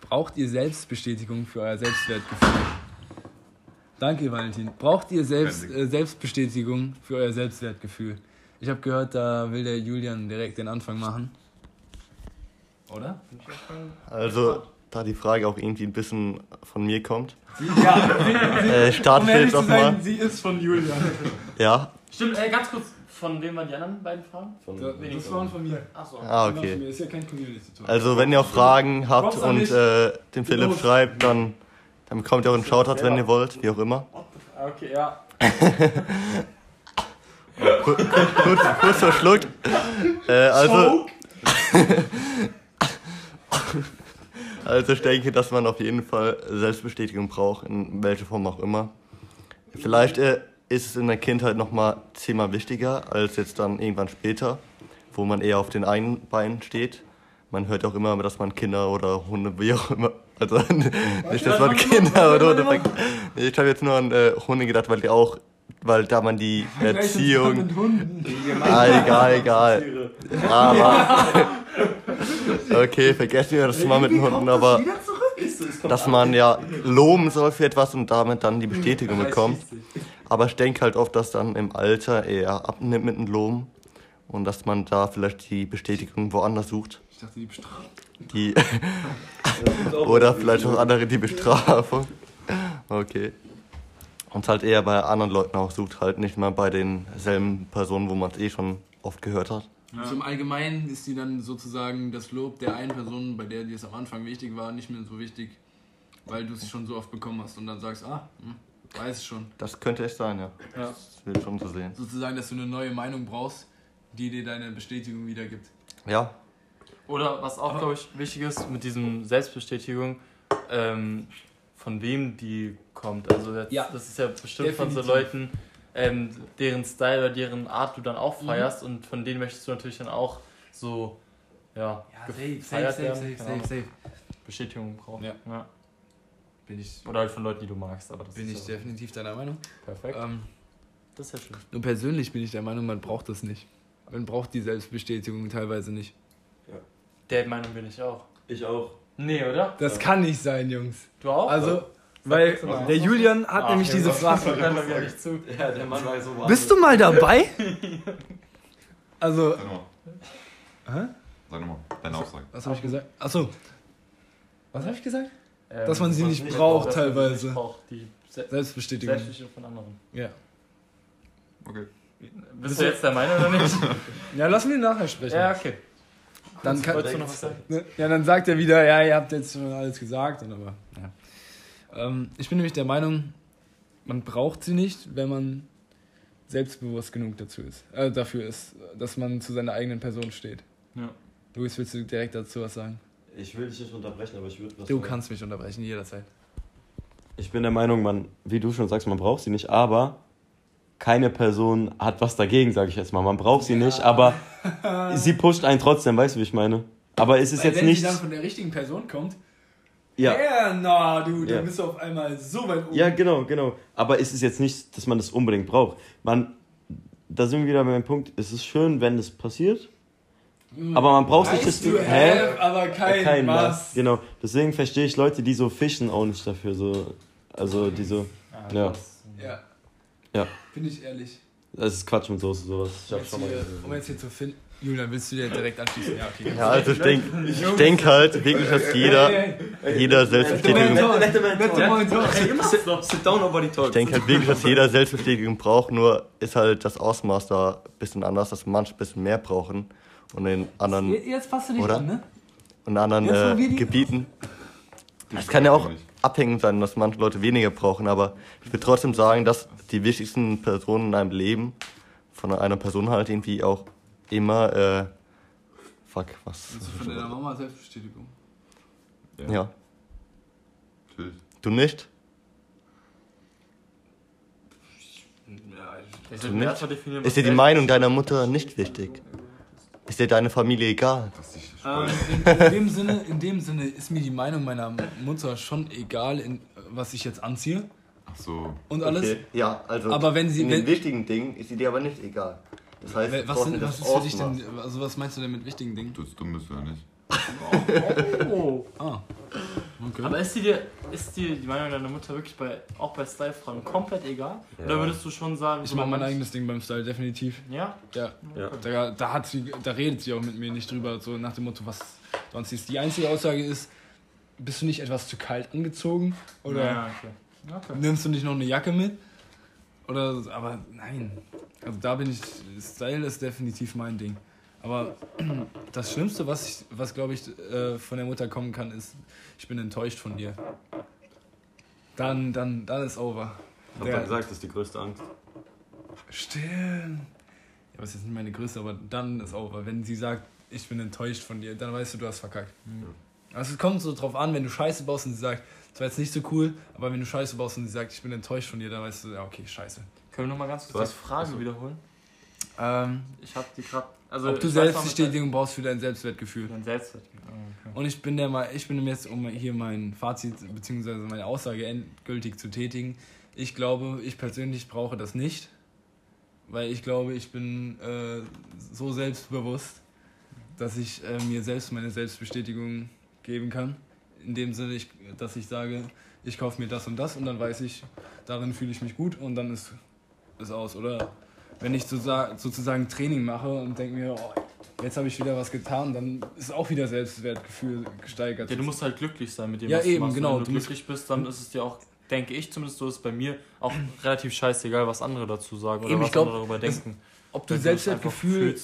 Braucht ihr Selbstbestätigung für euer Selbstwertgefühl? Danke, Valentin. Braucht ihr Selbst, äh, Selbstbestätigung für euer Selbstwertgefühl? Ich habe gehört, da will der Julian direkt den Anfang machen. Oder? Also, da die Frage auch irgendwie ein bisschen von mir kommt, Ja, äh, starten wir jetzt auch mal. sie ist von Julian. Ja, Stimmt, äh, ganz kurz. Von wem waren die anderen beiden Fragen? Von, Das waren von mir. Achso. ah, okay. Ist ja kein Community-Talk. Also, wenn ihr auch Fragen habt und äh, dem Philipp schreibt, dann, dann bekommt ihr auch einen Shoutout, wenn ihr wollt, wie auch immer. Okay, ja. Kurz, kurz verschluckt. Äh, also, also ich denke, dass man auf jeden Fall Selbstbestätigung braucht, in welcher Form auch immer. Vielleicht äh, ist es in der Kindheit nochmal zehnmal wichtiger als jetzt dann irgendwann später, wo man eher auf den eigenen Beinen steht. Man hört auch immer, dass man Kinder oder Hunde, wie auch immer, also nicht, dass man Kinder oder Hunde, ich habe jetzt nur an äh, Hunde gedacht, weil die auch, weil da man die Erziehung, Mit Hunden. ah, egal, egal. Aber. Okay, vergessen wir das mal mit den Hunden, aber dass man ja loben soll für etwas und damit dann die Bestätigung bekommt. Aber ich denke halt oft, dass dann im Alter eher abnimmt mit dem Loben und dass man da vielleicht die Bestätigung woanders sucht. Ich dachte, die bestraft. Die oder vielleicht auch andere die Bestrafung. Okay. Und halt eher bei anderen Leuten auch sucht, halt nicht mal bei denselben Personen, wo man es eh schon oft gehört hat. Also im Allgemeinen ist die dann sozusagen das Lob der einen Person, bei der dir es am Anfang wichtig war, nicht mehr so wichtig, weil du es schon so oft bekommen hast und dann sagst, ah, hm, weiß ich schon. Das könnte echt sein, ja. Ja. Das will schon so sehen. Sozusagen, dass du eine neue Meinung brauchst, die dir deine Bestätigung wiedergibt. Ja, Oder was auch, glaube ich, wichtig ist mit diesem Selbstbestätigung, ähm, von wem die kommt. Also jetzt, Ja. das ist ja bestimmt von so Definitiv. Leuten, ähm, deren Style oder deren Art du dann auch Mhm. feierst und von denen möchtest du natürlich dann auch so, ja, gefeiert werden. Keine Ahnung, safe. Bestätigung brauchen. Ja. Ja. Bin ich, Oder halt von Leuten, die du magst. Aber das bin ist ich ja definitiv deiner Meinung. perfekt. Ähm, Das ist ja schön. nur persönlich bin ich der Meinung, man braucht das nicht. Man braucht die Selbstbestätigung teilweise nicht. Der Meinung bin ich auch. Ich auch. Nee, oder? Das kann nicht sein, Jungs. Du auch? Also, weil der Julian hat Ach, nämlich diese Frage. nicht zu. Ja, der Mann war so. Bist du mal dabei? Also, Sag nochmal. Hä? Sag nochmal. Deine Aussage. was habe ich gesagt? Achso. Was habe ich gesagt? Ähm, Dass man sie nicht braucht, teilweise. nicht braucht, die Se Selbstbestätigung. Selbstbestätigung von anderen. Ja. Okay. Bist du jetzt der Meinung oder nicht? Ja, lassen wir ihn nachher sprechen. ja, okay. Dann kann, du noch was sagen? Ne? Ja, dann sagt er wieder, ja, ihr habt jetzt schon alles gesagt. Und aber, ja. ähm, ich bin nämlich der Meinung, man braucht sie nicht, wenn man selbstbewusst genug dazu ist, äh, dafür ist, dass man zu seiner eigenen Person steht. Ja. Luis, willst du direkt dazu was sagen? Ich will dich nicht unterbrechen, aber ich würde was Du sagen. kannst mich unterbrechen, jederzeit. Ich bin der Meinung, man, wie du schon sagst, man braucht sie nicht, aber keine Person hat was dagegen, sage ich jetzt mal. Man braucht sie nicht, aber sie pusht einen trotzdem, weißt du, wie ich meine? Aber es ist Weil jetzt wenn nicht. sie dann von der richtigen Person kommt, Ja. ja, na, du, dann Ja. bist du auf einmal so weit oben. Ja, genau, genau. Aber es ist jetzt nicht, dass man das unbedingt braucht. Man, da sind wir wieder bei dem Punkt, es ist schön, wenn das passiert, aber man braucht nicht das to have, aber kein, Kein was. was. Genau. Deswegen verstehe ich Leute, die so fischen auch nicht dafür. So, also die so. Ja. Ja. Ja. Bin ich ehrlich. Das ist Quatsch mit Soße, sowas. Ich Um jetzt, schon mal hier, um jetzt hier zu finden. Julian, willst du dir direkt anschließen? Ja, okay. Ja, also ich denke ich denk halt wirklich, dass jeder, jeder Selbstbestätigung, Sit down, nobody ich denke halt wirklich, dass jeder Selbstbestätigung braucht, nur ist halt das Ausmaß da ein bisschen anders, dass manche ein bisschen mehr brauchen und in anderen, Jetzt passt du dich Oder? an, ne? in anderen äh, Gebieten. Es kann ja auch abhängig sein, dass manche Leute weniger brauchen, aber ich würde trotzdem sagen, dass die wichtigsten Personen in einem Leben von einer Person halt irgendwie auch immer, äh, fuck, was? Das ist von deiner Mama Selbstbestätigung. Ja. Natürlich. Du nicht? Ich Du nicht? Ist dir die Meinung deiner Mutter nicht wichtig? Ist dir deine Familie egal? Das ist Ähm, in, in, dem Sinne, in dem Sinne ist mir die Meinung meiner Mutter schon egal, in, was ich jetzt anziehe Ach so. und alles. Okay, ja, also Aber wenn sie- in wenn- den wichtigen Dingen ist sie dir aber nicht egal. Das heißt, Was, sind, das was ist für dich denn, also was meinst du denn mit wichtigen Dingen? Du bist dumm bist du ja nicht. Oh. Ah, okay. Aber ist dir, ist dir die Meinung deiner Mutter wirklich bei, auch bei Style-Fragen komplett egal? Oder würdest du schon sagen, ich mache mein eigenes Ding beim Style, definitiv. Ja? Ja, Ja. da, da, hat sie, da redet sie auch mit mir nicht drüber, so nach dem Motto, was du anziehst. Die einzige Aussage ist, bist du nicht etwas zu kalt angezogen? Oder Ja, okay. okay. nimmst du nicht noch eine Jacke mit? Oder, aber nein. Also da bin ich, Style ist definitiv mein Ding. Aber das Schlimmste, was, ich, was glaube ich, äh, von der Mutter kommen kann, ist, ich bin enttäuscht von dir. Dann, dann, dann ist over. Ich hab Ja. gesagt, das ist die größte Angst. Stimmt. Ja, was ist jetzt nicht meine Größe, aber dann ist over. Wenn sie sagt, ich bin enttäuscht von dir, dann weißt du, du hast verkackt. Also es kommt so drauf an, wenn du Scheiße baust und sie sagt, das war jetzt nicht so cool, aber wenn du Scheiße baust und sie sagt, ich bin enttäuscht von dir, dann weißt du, ja, okay, scheiße. Können wir nochmal ganz kurz die Frage wiederholen? Ähm, Ich hab die gerade. Also ob du Selbstbestätigung brauchst für dein Selbstwertgefühl. Dein Selbstwert. Oh, okay. Und ich bin der mal, ich bin jetzt, um hier mein Fazit bzw. meine Aussage endgültig zu tätigen, ich glaube, ich persönlich brauche das nicht, weil ich glaube, ich bin äh, so selbstbewusst, dass ich äh, mir selbst meine Selbstbestätigung geben kann. In dem Sinne, ich, dass ich sage, ich kaufe mir das und das und dann weiß ich, darin fühle ich mich gut und dann ist es aus. Oder wenn ich sozusagen, Training mache und denke mir, oh, jetzt habe ich wieder was getan, dann ist auch wieder Selbstwertgefühl gesteigert. Ja, du musst halt glücklich sein mit dem, Ja, was eben, du machst. genau. Wenn Du du glücklich bist, dann ist es dir auch, denke ich zumindest, so ist es bei mir auch relativ scheißegal, was andere dazu sagen oder Eben, was glaub, andere darüber das- denken. ob du Selbstwertgefühl,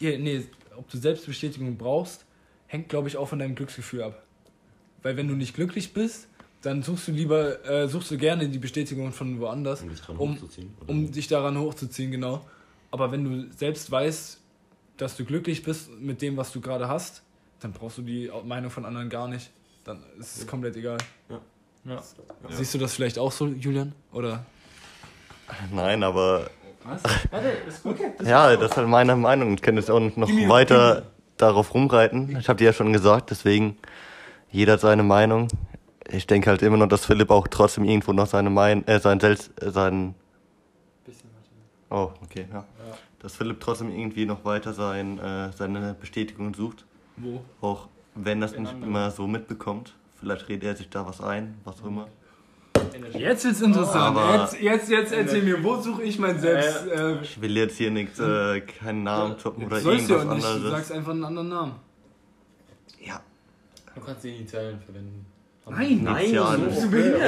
ja, nee, ob du Selbstbestätigung brauchst, hängt, glaube ich, auch von deinem Glücksgefühl ab. Weil wenn du nicht glücklich bist, dann suchst du lieber, äh, suchst du gerne die Bestätigung von woanders, Um dich dran Um- hochzuziehen. oder? um dich daran hochzuziehen, genau. Aber wenn du selbst weißt, dass du glücklich bist mit dem, was du gerade hast, dann brauchst du die Meinung von anderen gar nicht. Dann ist es komplett egal. ja. Ja. Siehst du das vielleicht auch so, Julian? Oder? Nein, aber Was? Warte, ist gut. ja, das ist halt meine Meinung. Ich kann jetzt auch noch weiter darauf rumreiten. Ich habe dir ja schon gesagt, deswegen jeder hat seine Meinung. Ich denke halt immer noch, dass Philipp auch trotzdem irgendwo noch seine Meinung, äh, sein Selbst, äh, sein, Bisschen weiter. oh, okay, ja. Dass Philipp trotzdem irgendwie noch weiter sein, äh, seine Bestätigung sucht. Wo? Auch wenn das Den nicht anderen. immer so mitbekommt. Vielleicht redet er sich da was ein, was auch immer. Jetzt wird's interessant. Aber- jetzt, jetzt, jetzt erzähl mir, wo suche ich mein Selbst? Äh, Ich will jetzt hier nichts, äh, keinen Namen droppen oder sollst du ja irgendwas nicht, du anderes. sagst einfach einen anderen Namen. Ja, Du kannst die Initialen verwenden. Nein, Nein, Bist du behindert?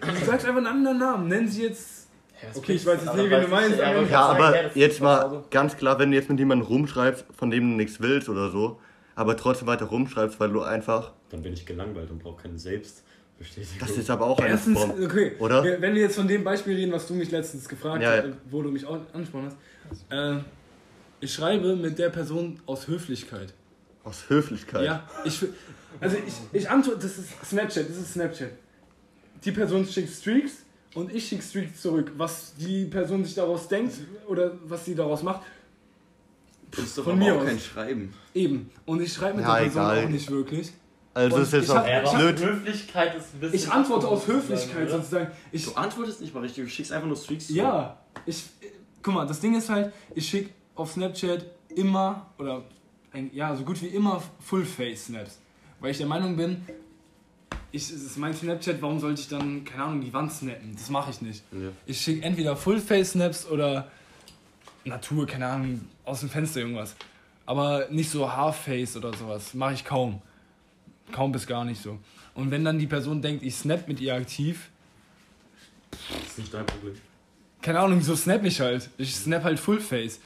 Du sagst einfach einen anderen Namen. Nennen sie jetzt. Okay, ich weiß jetzt nicht, wen du meinst. Ja, aber- jetzt mal ganz klar, wenn du jetzt mit jemandem rumschreibst, von dem du nichts willst oder so, aber trotzdem weiter rumschreibst, weil du einfach. Dann bin ich gelangweilt und brauche keine Selbstbestätigung. Das ist aber auch eine Erstens, Form. okay, Oder? wenn wir jetzt von dem Beispiel reden, was du mich letztens gefragt Ja, hast, ja. wo du mich auch angesprochen hast, äh, ich schreibe mit der Person aus Höflichkeit. Aus Höflichkeit. Ja, ich, also ich, ich antworte, das ist Snapchat, das ist Snapchat. Die Person schickt Streaks und ich schicke Streaks zurück. Was die Person sich daraus denkt oder was sie daraus macht, Das ist doch Von mir auch aus. kein Schreiben. eben. Und ich schreibe mit Ja, der Person egal. auch nicht wirklich. Also Und ist jetzt ich auch hab- blöd. Höflichkeit ist ein bisschen. Ich antworte aus Höflichkeit oder? sozusagen. Ich, Du antwortest nicht mal richtig, du schickst einfach nur Streaks zurück. Ja, ich. Guck mal, das Ding ist halt, ich schicke auf Snapchat immer, oder ein, ja, so gut wie immer Full-Face-Snaps. Weil ich der Meinung bin, ich, es ist mein Snapchat, warum sollte ich dann, keine Ahnung, die Wand snappen? Das mache ich nicht. Ja. Ich schicke entweder Full-Face-Snaps oder Natur, keine Ahnung, aus dem Fenster irgendwas. Aber nicht so Half-Face oder sowas. Mache ich kaum. Kaum bis gar nicht so. Und wenn dann die Person denkt, ich snap mit ihr aktiv, Das ist nicht dein Problem. keine Ahnung, so snap ich halt. Ich snap halt Fullface.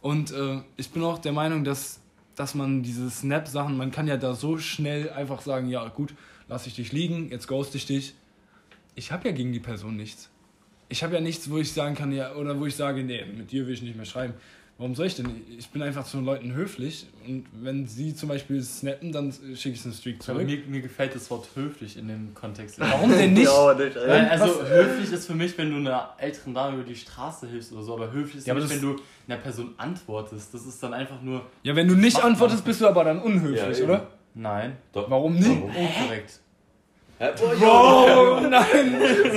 Und äh, ich bin auch der Meinung, dass, dass man diese Snap-Sachen, man kann ja da so schnell einfach sagen, ja gut, lass ich dich liegen, jetzt ghost ich dich. Ich habe ja gegen die Person nichts. Ich habe ja nichts, wo ich sagen kann, ja, oder wo ich sage, nee, mit dir will ich nicht mehr schreiben. Warum soll ich denn? Ich bin einfach zu den Leuten höflich und wenn sie zum Beispiel snappen, dann schicke ich einen Streak Aber zurück. mir, mir gefällt das Wort höflich in dem Kontext. Warum denn nicht? Ja, nicht, ey. Weil, also Was- höflich ist für mich, wenn du einer älteren Dame über die Straße hilfst oder so, aber höflich ist Ja, für aber mich, das- wenn du einer Person antwortest. Das ist dann einfach nur Ja, wenn du nicht antwortest, man. bist du aber dann unhöflich, Ja, oder? Nein. Doch. Warum nicht? Unkorrekt. Hä? Boah, Bro, nein,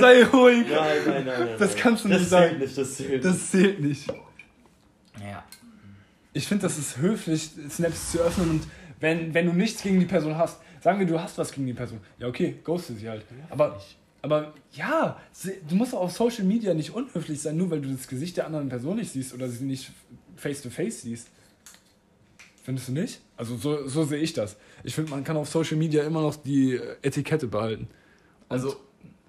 sei ruhig. Nein, nein, nein, nein. Das kannst du das nicht zählt sagen. nicht, das zählt Das zählt nicht. Ja. Ich finde, das ist höflich, Snaps zu öffnen und wenn, wenn du nichts gegen die Person hast, sagen wir, du hast was gegen die Person. Ja, okay, ghoste sie halt. Aber, aber ja, du musst auch auf Social Media nicht unhöflich sein, nur weil du das Gesicht der anderen Person nicht siehst oder sie nicht face to face siehst. Findest du nicht? Also so, so sehe ich das. Ich finde, man kann auf Social Media immer noch die Etikette behalten. Also,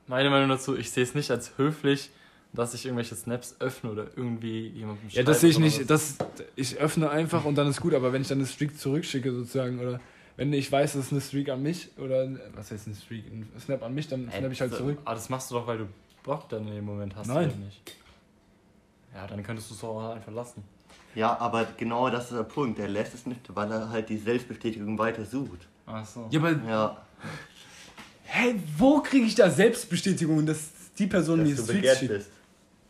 meine Meinung dazu, ich sehe es nicht als höflich, dass ich irgendwelche Snaps öffne oder irgendwie jemandem Ja, das sehe ich nicht. Das, ich öffne einfach und dann ist gut. Aber wenn ich dann eine Streak zurückschicke sozusagen oder wenn ich weiß, das ist eine Streak an mich oder was heißt eine Streak, ein Snap an mich, dann snap ich halt zurück. Aber das machst du doch, weil du Bock dann in dem Moment hast. Nein. Oder nicht? Ja, dann könntest du es auch einfach lassen. Ja, aber genau das ist der Punkt. Er lässt es nicht, weil er halt die Selbstbestätigung weiter sucht. Achso. Ja, aber Ja, hä, wo kriege ich da Selbstbestätigung, dass die Person mir dass du Streaks begehrt schickt? bist.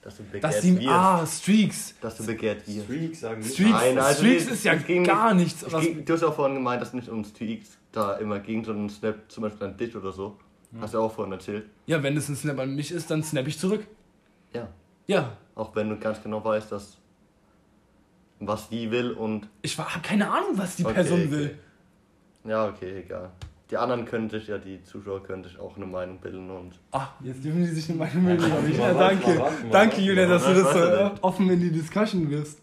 Dass du begehrt Dass die, wirst. ah, Streaks. Dass du begehrt wirst. Streaks sagen nicht. Streaks, Nein, also Streaks ist ja es ging gar nichts. Es Was, ging, du hast auch vorhin gemeint, dass nicht um Streaks da immer ging, sondern Snap zum Beispiel an dich oder so. Hast du auch vorhin erzählt. ja, wenn es ein Snap an mich ist, dann snap ich zurück. Ja. Ja, Auch wenn du ganz genau weißt, dass was die will und ich habe keine Ahnung, was die Okay, Person okay. will. ja, okay, egal. Die anderen können sich ja, die Zuschauer können sich auch eine Meinung bilden und Ah, jetzt dürfen die sich eine Meinung bilden. aber ich- Ja, mal, danke. mal, Danke, Julian, dass du das so äh, offen in die Discussion wirst.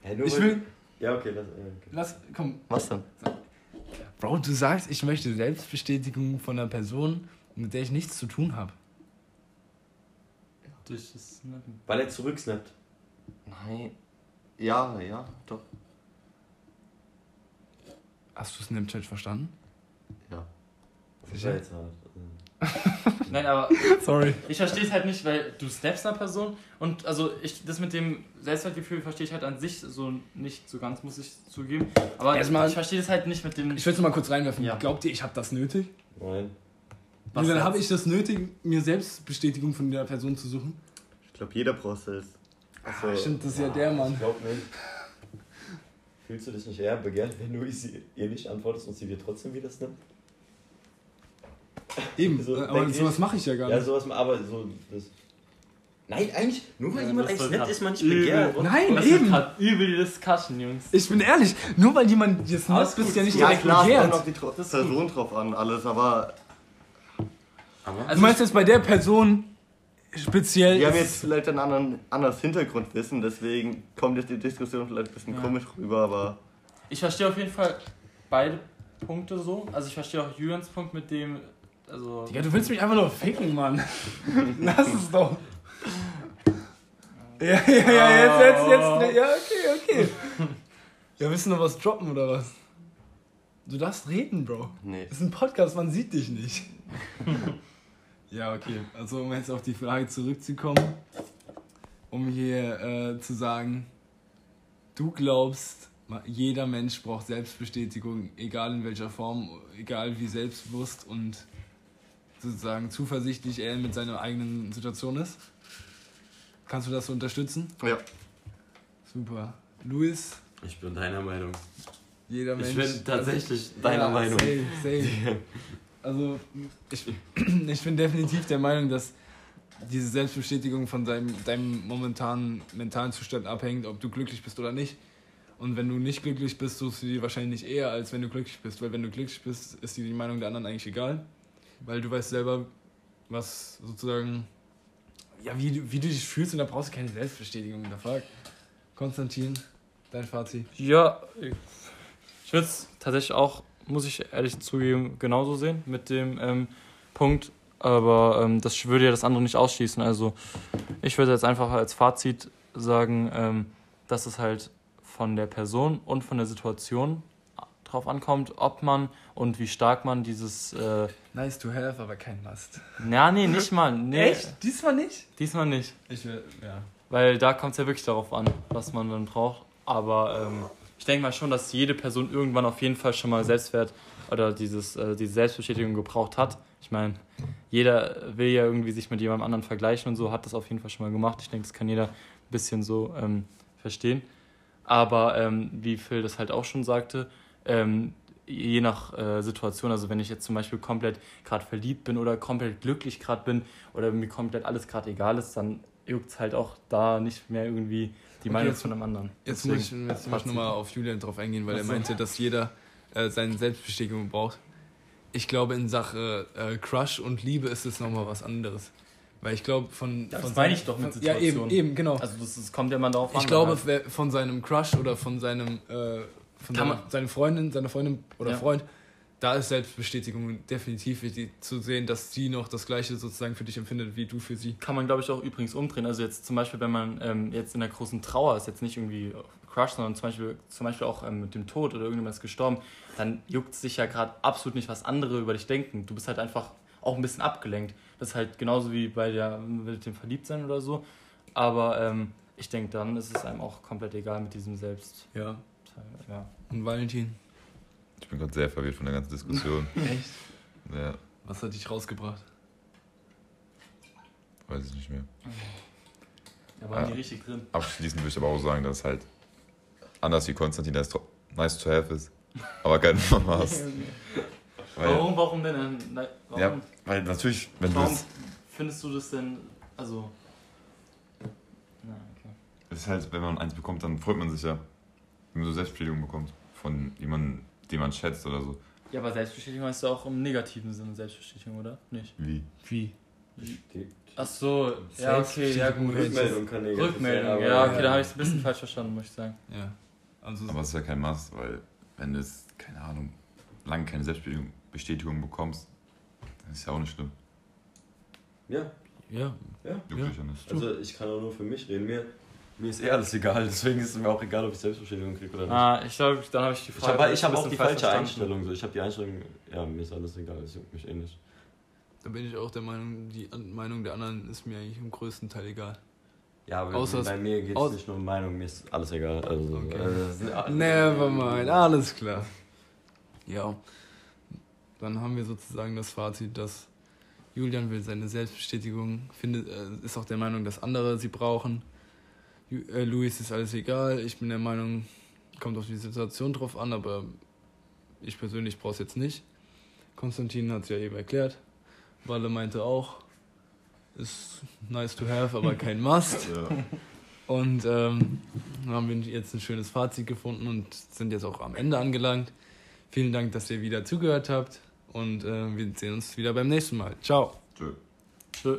Hä, nur Ich will. Ja, okay, lass. okay. Lass, komm. was denn? Bro, du sagst, ich möchte Selbstbestätigung von einer Person, mit der ich nichts zu tun habe. Durch das Snappen. Weil er zurücksnappt. Nein. Ja, ja, doch. Hast du Snapchat verstanden? Das Sicher? war jetzt hart. Also, Nein, aber Sorry. ich verstehe es halt nicht, weil du snappst einer Person und also ich das mit dem Selbstwertgefühl verstehe ich halt an sich so nicht so ganz, muss ich zugeben. Aber Erstmal- ich verstehe das halt nicht mit dem. Ich will es mal kurz reinwerfen. Ja. Glaubt ihr, ich habe das nötig? Nein. Was dann habe ich das nötig, mir Selbstbestätigung von der Person zu suchen? Ich glaube, jeder braucht selbst. Also, Ah, stimmt, das ist ja der Mann. Ich glaub nicht. Fühlst du dich nicht eher begehrt, wenn du sie, ihr nicht antwortest und sie dir trotzdem wieder snappt? Eben, So, aber denk sowas ich- mache ich ja gar Ja, nicht. sowas, aber so. Das Nein, eigentlich, nur weil Ja, jemand snappt, grad ist man nicht begehrt. Nein, Das eben. ist übel die Discussion, Jungs. Ich bin ehrlich, nur weil jemand bist gut. du ja nicht ja, direkt klar, es kommt begehrt. auf die ist Person drauf an, alles, aber Aber Also Du meinst jetzt bei der Person speziell. die haben ist- jetzt vielleicht ein anderen, anderes Hintergrundwissen, deswegen kommt jetzt die Diskussion vielleicht ein bisschen Ja. komisch rüber, aber Ich verstehe auf jeden Fall beide Punkte so. Also ich verstehe auch Julians Punkt mit dem. Also. Digga, du willst mich einfach nur ficken, Mann. Lass es doch. Ja, ja, ja, jetzt, jetzt, jetzt. Ja, okay, okay. Ja, willst du noch was droppen oder was? Du darfst reden, Bro. Nee. Das ist ein Podcast, man sieht dich nicht. ja, okay. Also, um jetzt auf die Frage zurückzukommen, um hier äh, zu sagen, du glaubst, jeder Mensch braucht Selbstbestätigung, egal in welcher Form, egal wie selbstbewusst und sozusagen zuversichtlich er mit seiner eigenen Situation ist. Kannst du das so unterstützen? Ja. Super. Luis, Ich bin deiner Meinung. jeder Ich Mensch. bin tatsächlich deiner Meinung. Safe, safe. Also, ich, ich bin definitiv der Meinung, dass diese Selbstbestätigung von deinem, deinem momentanen mentalen Zustand abhängt, ob du glücklich bist oder nicht. Und wenn du nicht glücklich bist, suchst du die wahrscheinlich eher, als wenn du glücklich bist. Weil wenn du glücklich bist, ist dir die Meinung der anderen eigentlich egal. Weil du weißt selber, was sozusagen, ja, wie, du- wie du dich fühlst und da brauchst du keine Selbstbestätigung. Da frag. Konstantin, dein Fazit. Ja, ich, ich würde es tatsächlich auch, muss ich ehrlich zugeben, genauso sehen mit dem ähm, Punkt. Aber ähm, das würde ja das andere nicht ausschließen. Also ich würde jetzt einfach als Fazit sagen, ähm, dass es halt von der Person und von der Situation drauf ankommt, ob man und wie stark man dieses... Äh, Nice to have, aber kein Must. ja, nee, nicht mal. Nee, Diesmal nicht? Diesmal nicht. Ich will, ja. Weil da kommt es ja wirklich darauf an, was man dann braucht. Aber ähm, ich denke mal schon, dass jede Person irgendwann auf jeden Fall schon mal Selbstwert oder dieses, äh, diese Selbstbestätigung gebraucht hat. Ich meine, jeder will ja irgendwie sich mit jemandem anderen vergleichen und so, hat das auf jeden Fall schon mal gemacht. Ich denke, das kann jeder ein bisschen so ähm, verstehen. Aber ähm, wie Phil das halt auch schon sagte, ähm, je nach äh, Situation, also wenn ich jetzt zum Beispiel komplett gerade verliebt bin oder komplett glücklich gerade bin oder mir komplett alles gerade egal ist, dann juckt es halt auch da nicht mehr irgendwie die Okay, Meinung jetzt- von einem anderen. Jetzt Deswegen- muss ich, jetzt muss ich nochmal auf Julian drauf eingehen, weil Ach er so. meinte, dass jeder äh, seine Selbstbestätigung braucht. Ich glaube, in Sache äh, Crush und Liebe ist es nochmal was anderes. Weil ich glaube, von. Das von meine ich doch mit von- Ja, eben, eben, genau. Also das, das kommt ja mal darauf an. ich glaube, halt. von seinem Crush oder von seinem. Äh, von Kann seiner, seiner Freundin, seiner Freundin oder Ja. Freund, da ist Selbstbestätigung definitiv wichtig zu sehen, dass sie noch das Gleiche sozusagen für dich empfindet, wie du für sie. kann man, glaube ich, auch übrigens umdrehen. Also jetzt zum Beispiel, wenn man ähm, jetzt in der großen Trauer ist, jetzt nicht irgendwie Crush, sondern zum Beispiel, zum Beispiel auch ähm, mit dem Tod oder irgendjemand ist gestorben, dann juckt es sich ja gerade absolut nicht, was andere über dich denken. Du bist halt einfach auch ein bisschen abgelenkt. Das ist halt genauso wie bei der, mit dem Verliebtsein oder so. Aber ähm, ich denke, dann ist es einem auch komplett egal mit diesem Selbst. Ja. Ja. Und Valentin, Ich bin gerade sehr verwirrt von der ganzen Diskussion. echt? ja, Was hat dich rausgebracht? weiß ich nicht mehr. Da waren die richtig drin. Abschließend würde ich aber auch sagen, dass halt anders wie Konstantin, das nice to have ist, aber kein Maß. Weil, Warum, warum denn? nein, Warum, ja, weil natürlich, wenn du warum es, findest du das denn, also... Na, okay. es ist halt, wenn man eins bekommt, dann freut man sich ja, wenn so Selbstbestätigung bekommt von jemandem, den man schätzt oder so. Ja, aber Selbstbestätigung heißt ja auch im negativen Sinne Selbstbestätigung, oder? Nicht? Wie? Wie? Ach so, ja, okay, ja, gut. Rückmeldung kann negativ Rückmeldung, sein, aber- ja, okay, da habe ich es ein bisschen falsch verstanden, muss ich sagen. Ja. Also, Aber es ist ja kein Maß, weil wenn du es, keine Ahnung, lange keine Selbstbestätigung Bestätigung bekommst, dann ist ja auch nicht schlimm. Ja, ja. Ja nicht. also ich kann auch nur für mich reden. Mir, mir ist eh alles egal, deswegen ist es mir auch egal, ob ich Selbstbestätigung kriege oder nicht. Ah, ich glaube, dann habe ich die ich Frage. habe ich hab ein auch die falsch falsche verstanden. Einstellung. So. Ich habe die Einstellung, ja, mir ist alles egal, es juckt mich eh nicht. Da bin ich auch der Meinung, die Meinung der anderen ist mir eigentlich im größten Teil egal. Ja, aber Außer bei mir geht es nicht nur um Meinung, mir ist alles egal. Also, Okay. äh, sind alle- Nevermind, alles klar. Ja. Dann haben wir sozusagen das Fazit, dass Julian will seine Selbstbestätigung, findet, äh, ist auch der Meinung, dass andere sie brauchen. Äh, Luis ist alles egal. Ich bin der Meinung, kommt auf die Situation drauf an, aber ich persönlich brauche es jetzt nicht. Konstantin hat es ja eben erklärt. Walle meinte auch, ist nice to have, aber kein Must. Und ähm, haben wir jetzt ein schönes Fazit gefunden und sind jetzt auch am Ende angelangt. Vielen Dank, dass ihr wieder zugehört habt und äh, wir sehen uns wieder beim nächsten Mal. Ciao. Tschö. Tschö.